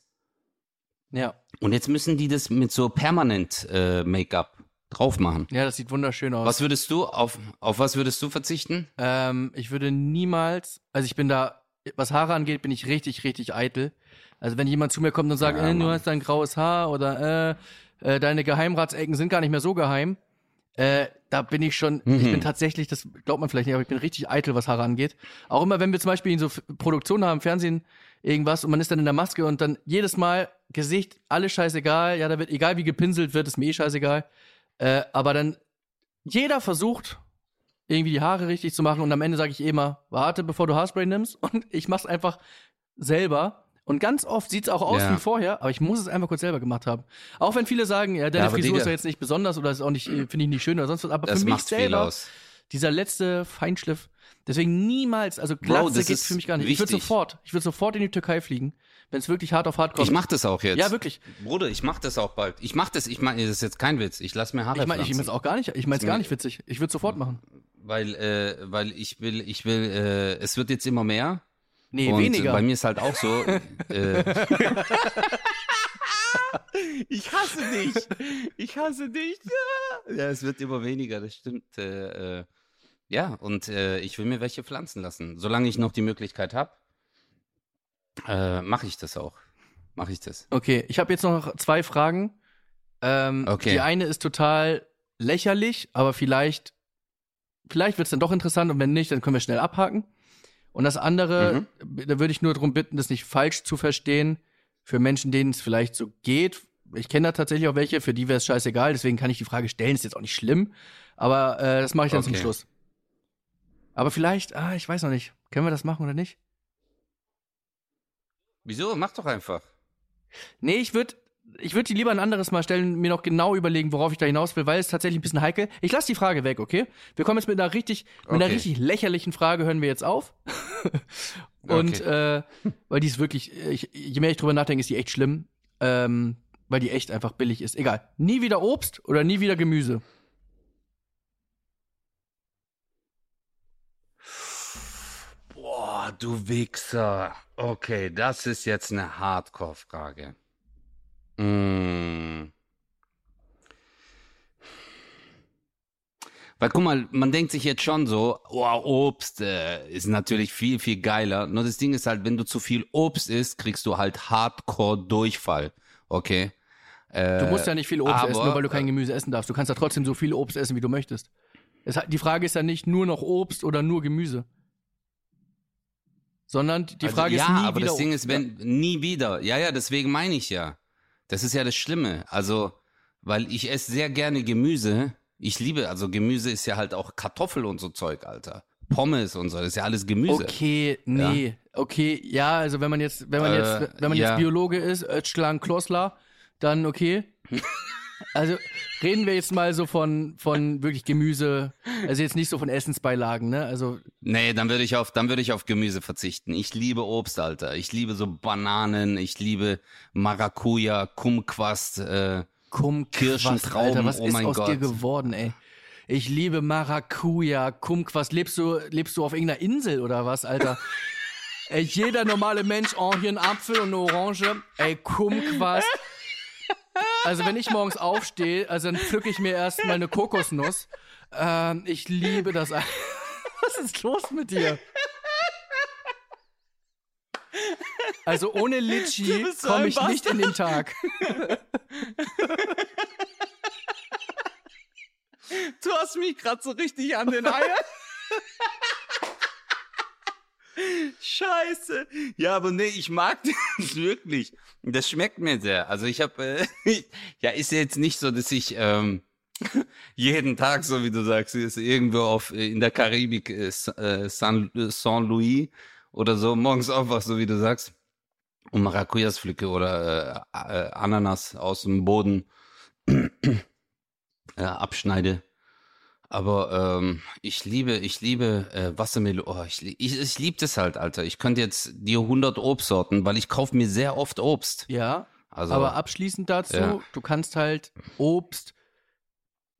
Ja.
Und jetzt müssen die das mit so permanent äh, Make-up drauf machen.
Ja, das sieht wunderschön aus.
Was würdest du, auf, auf was würdest du verzichten?
Ähm, ich würde niemals, also ich bin da, was Haare angeht, bin ich richtig, richtig eitel. Also wenn jemand zu mir kommt und sagt,
Ja,
äh, du hast ein graues Haar oder äh, äh, deine Geheimratsecken sind gar nicht mehr so geheim, äh, da bin ich schon, ich
Mhm.
bin tatsächlich, das glaubt man vielleicht nicht, aber ich bin richtig eitel, was Haare angeht. Auch immer, wenn wir zum Beispiel in so Produktionen haben, Fernsehen, irgendwas und man ist dann in der Maske und dann jedes Mal Gesicht, alles scheißegal, ja, da wird, egal wie gepinselt wird, ist mir eh scheißegal. Äh, aber dann jeder versucht, irgendwie die Haare richtig zu machen und am Ende sage ich eh immer, warte, bevor du Haarspray nimmst und ich mach's einfach selber. Und ganz oft sieht's auch aus
Ja.
wie vorher, aber ich muss es einfach kurz selber gemacht haben. Auch wenn viele sagen, ja, deine
Ja,
Frisur
Digga-
ist ja jetzt nicht besonders oder ist auch nicht, äh, finde ich nicht schön oder sonst was, aber für mich selber, dieser letzte Feinschliff, deswegen niemals, also
Bro,
Glatze
das
geht für mich gar nicht. Ich würde
wichtig.
sofort, ich würde sofort in die Türkei fliegen, wenn es wirklich hart auf hart kommt.
Ich mach das auch jetzt.
ja, wirklich.
Bruder, ich mach das auch bald. Ich mach das, ich meine, das ist jetzt kein Witz. Ich lass mir Haare
Ich meine, ich es auch gar nicht, ich meine es
Ist
gar nicht witzig. Ich würde sofort machen.
Weil, äh, weil ich will, ich will, äh, es wird jetzt immer mehr.
Nee,
und
weniger.
bei mir ist halt auch so. äh, ich hasse dich. Ich hasse dich. Ja, es wird immer weniger, das stimmt. Äh, äh, ja, und äh, ich will mir welche pflanzen lassen. Solange ich noch die Möglichkeit habe, äh, mache ich das auch. Mache ich das.
Okay, ich habe jetzt noch zwei Fragen. Ähm,
Okay.
Die eine ist total lächerlich, aber vielleicht, vielleicht wird es dann doch interessant und wenn nicht, dann können wir schnell abhaken. Und das andere, da würde ich nur darum bitten, das nicht falsch zu verstehen für Menschen, denen es vielleicht so geht. Ich kenne da tatsächlich auch welche, für die wäre es scheißegal, deswegen kann ich die Frage stellen, ist jetzt auch nicht schlimm, aber äh, das mache ich dann zum
Okay.
Schluss. Aber vielleicht, ah, ich weiß noch nicht, können wir das machen oder nicht?
Wieso? Mach doch einfach.
Nee, ich würde ich würd die lieber ein anderes Mal stellen, mir noch genau überlegen, worauf ich da hinaus will, weil es tatsächlich ein bisschen heikel. Ich lasse die Frage weg, okay? Wir kommen jetzt mit einer richtig, mit einer
Okay.
richtig lächerlichen Frage, hören wir jetzt auf. Und äh, weil die ist wirklich, ich, je mehr ich drüber nachdenke, ist die echt schlimm. Ähm, weil die echt einfach billig ist. Egal. Nie wieder Obst oder nie wieder Gemüse.
Boah, du Wichser. Okay, das ist jetzt eine Hardcore-Frage. Mm. Weil guck mal, man denkt sich jetzt schon so, oh, Obst äh, ist natürlich viel, viel geiler. Nur das Ding ist halt, wenn du zu viel Obst isst, kriegst du halt Hardcore-Durchfall. Okay? Äh,
Du musst ja nicht viel Obst
aber,
essen, nur weil du kein
äh,
Gemüse essen darfst. Du kannst ja trotzdem so viel Obst essen, wie du möchtest. Es, die Frage ist ja nicht nur noch Obst oder nur Gemüse. Sondern die
Also,
Frage
ja,
ist nie
aber
wieder
das Ding
Obst.
ist, wenn nie wieder. Ja, ja, deswegen meine ich ja. Das ist ja das Schlimme. Also, weil ich esse sehr gerne Gemüse. Ich liebe, also Gemüse ist ja halt auch Kartoffel und so Zeug, Alter. Pommes und so, das ist ja alles Gemüse.
Okay, nee. Okay, ja, also wenn man jetzt, wenn man
Äh,
jetzt, wenn man
ja.
jetzt Biologe ist, Özcan Klosler, dann okay. Also reden wir jetzt mal so von, von wirklich Gemüse, also jetzt nicht so von Essensbeilagen, ne? Also
Nee, dann würde ich auf, dann würde ich auf Gemüse verzichten. Ich liebe Obst, Alter. Ich liebe so Bananen, ich liebe Maracuja, Kumquast, äh,
Kumquats,
Kirschen, Trauben,
Alter, was
oh
ist aus dir
Gott.
geworden, ey? Ich liebe Maracuja, Kumquats. Lebst du, lebst du auf irgendeiner Insel oder was, Alter? ey, jeder normale Mensch, oh, hier ein Apfel und eine Orange. Ey, Kumquats. Also wenn ich morgens aufstehe, also dann pflücke ich mir erstmal eine Kokosnuss. Ähm, ich liebe das. Was ist los mit dir? Also ohne Litschi komme ich nicht in den Tag.
Du hast mich gerade so richtig an den Eiern. Scheiße. Ja, aber nee, ich mag das wirklich. Das schmeckt mir sehr. Also ich habe, äh, ja, ist jetzt nicht so, dass ich ähm, jeden Tag, so wie du sagst, ist irgendwo auf äh, in der Karibik, äh, äh, San, äh, Saint Louis oder so, morgens aufwach, so wie du sagst, und Maracujas pflücke oder äh, äh, Ananas aus dem Boden äh, abschneide. Aber ähm, ich liebe, ich liebe äh, Wassermelone. Oh, ich, ich, ich liebe das halt, Alter. Ich könnte jetzt dir 100 Obstsorten, weil ich kaufe mir sehr oft Obst.
Ja,
Also,
aber abschließend dazu,
Ja.
du kannst halt Obst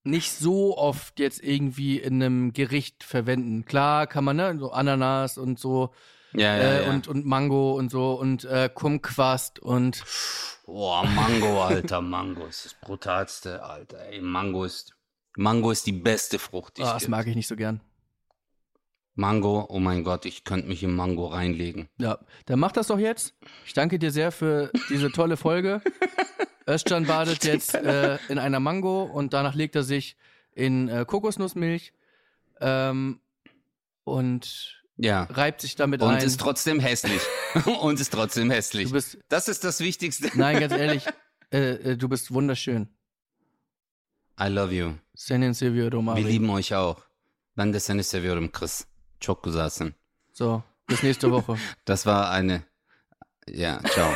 nicht so oft jetzt irgendwie in einem Gericht verwenden. Klar kann man, ne, so Ananas und so
ja, ja,
äh,
ja.
Und, und Mango und so und äh, Kumquast und
Boah, Mango, Alter, Mango ist das brutalste, Alter. Ey, Mango ist, Mango ist die beste Frucht, die
oh,
es
das
gibt.
mag ich nicht so gern.
Mango, oh mein Gott, ich könnte mich in Mango reinlegen.
Ja, dann mach das doch jetzt. Ich danke dir sehr für diese tolle Folge. Özcan badet jetzt äh, in einer Mango und danach legt er sich in äh, Kokosnussmilch ähm, und
Ja.
reibt sich damit
Und
ein.
ist trotzdem hässlich. Und ist trotzdem hässlich.
du bist,
Das ist das Wichtigste.
nein, ganz ehrlich, äh, äh, du bist wunderschön.
I love you.
Senin seviyorum
Wir
abi.
lieben euch auch. Ben de seni seviyorum Chris. Çok güzelsin.
So, bis nächste Woche.
Das war eine. Ja, ciao.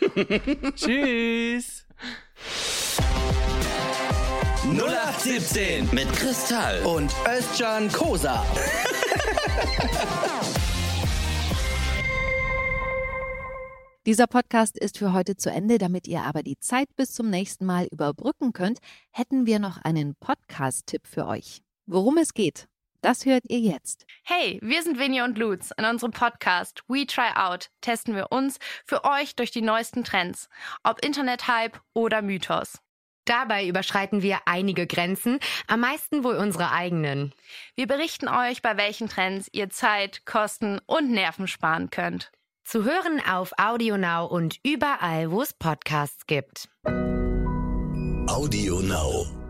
Tschüss.
0817 mit Kristall.
Und Özcan Kosa.
Dieser Podcast ist für heute zu Ende. Damit ihr aber die Zeit bis zum nächsten Mal überbrücken könnt, hätten wir noch einen Podcast-Tipp für euch. Worum es geht, das hört ihr jetzt.
Hey, wir sind Vinny und Lutz. In unserem Podcast We Try Out testen wir uns für euch durch die neuesten Trends, ob Internet-Hype oder Mythos.
Dabei überschreiten wir einige Grenzen, am meisten wohl unsere eigenen.
Wir berichten euch, bei welchen Trends ihr Zeit, Kosten und Nerven sparen könnt.
Zu hören auf AudioNow und überall, wo es Podcasts gibt.
Audio Now.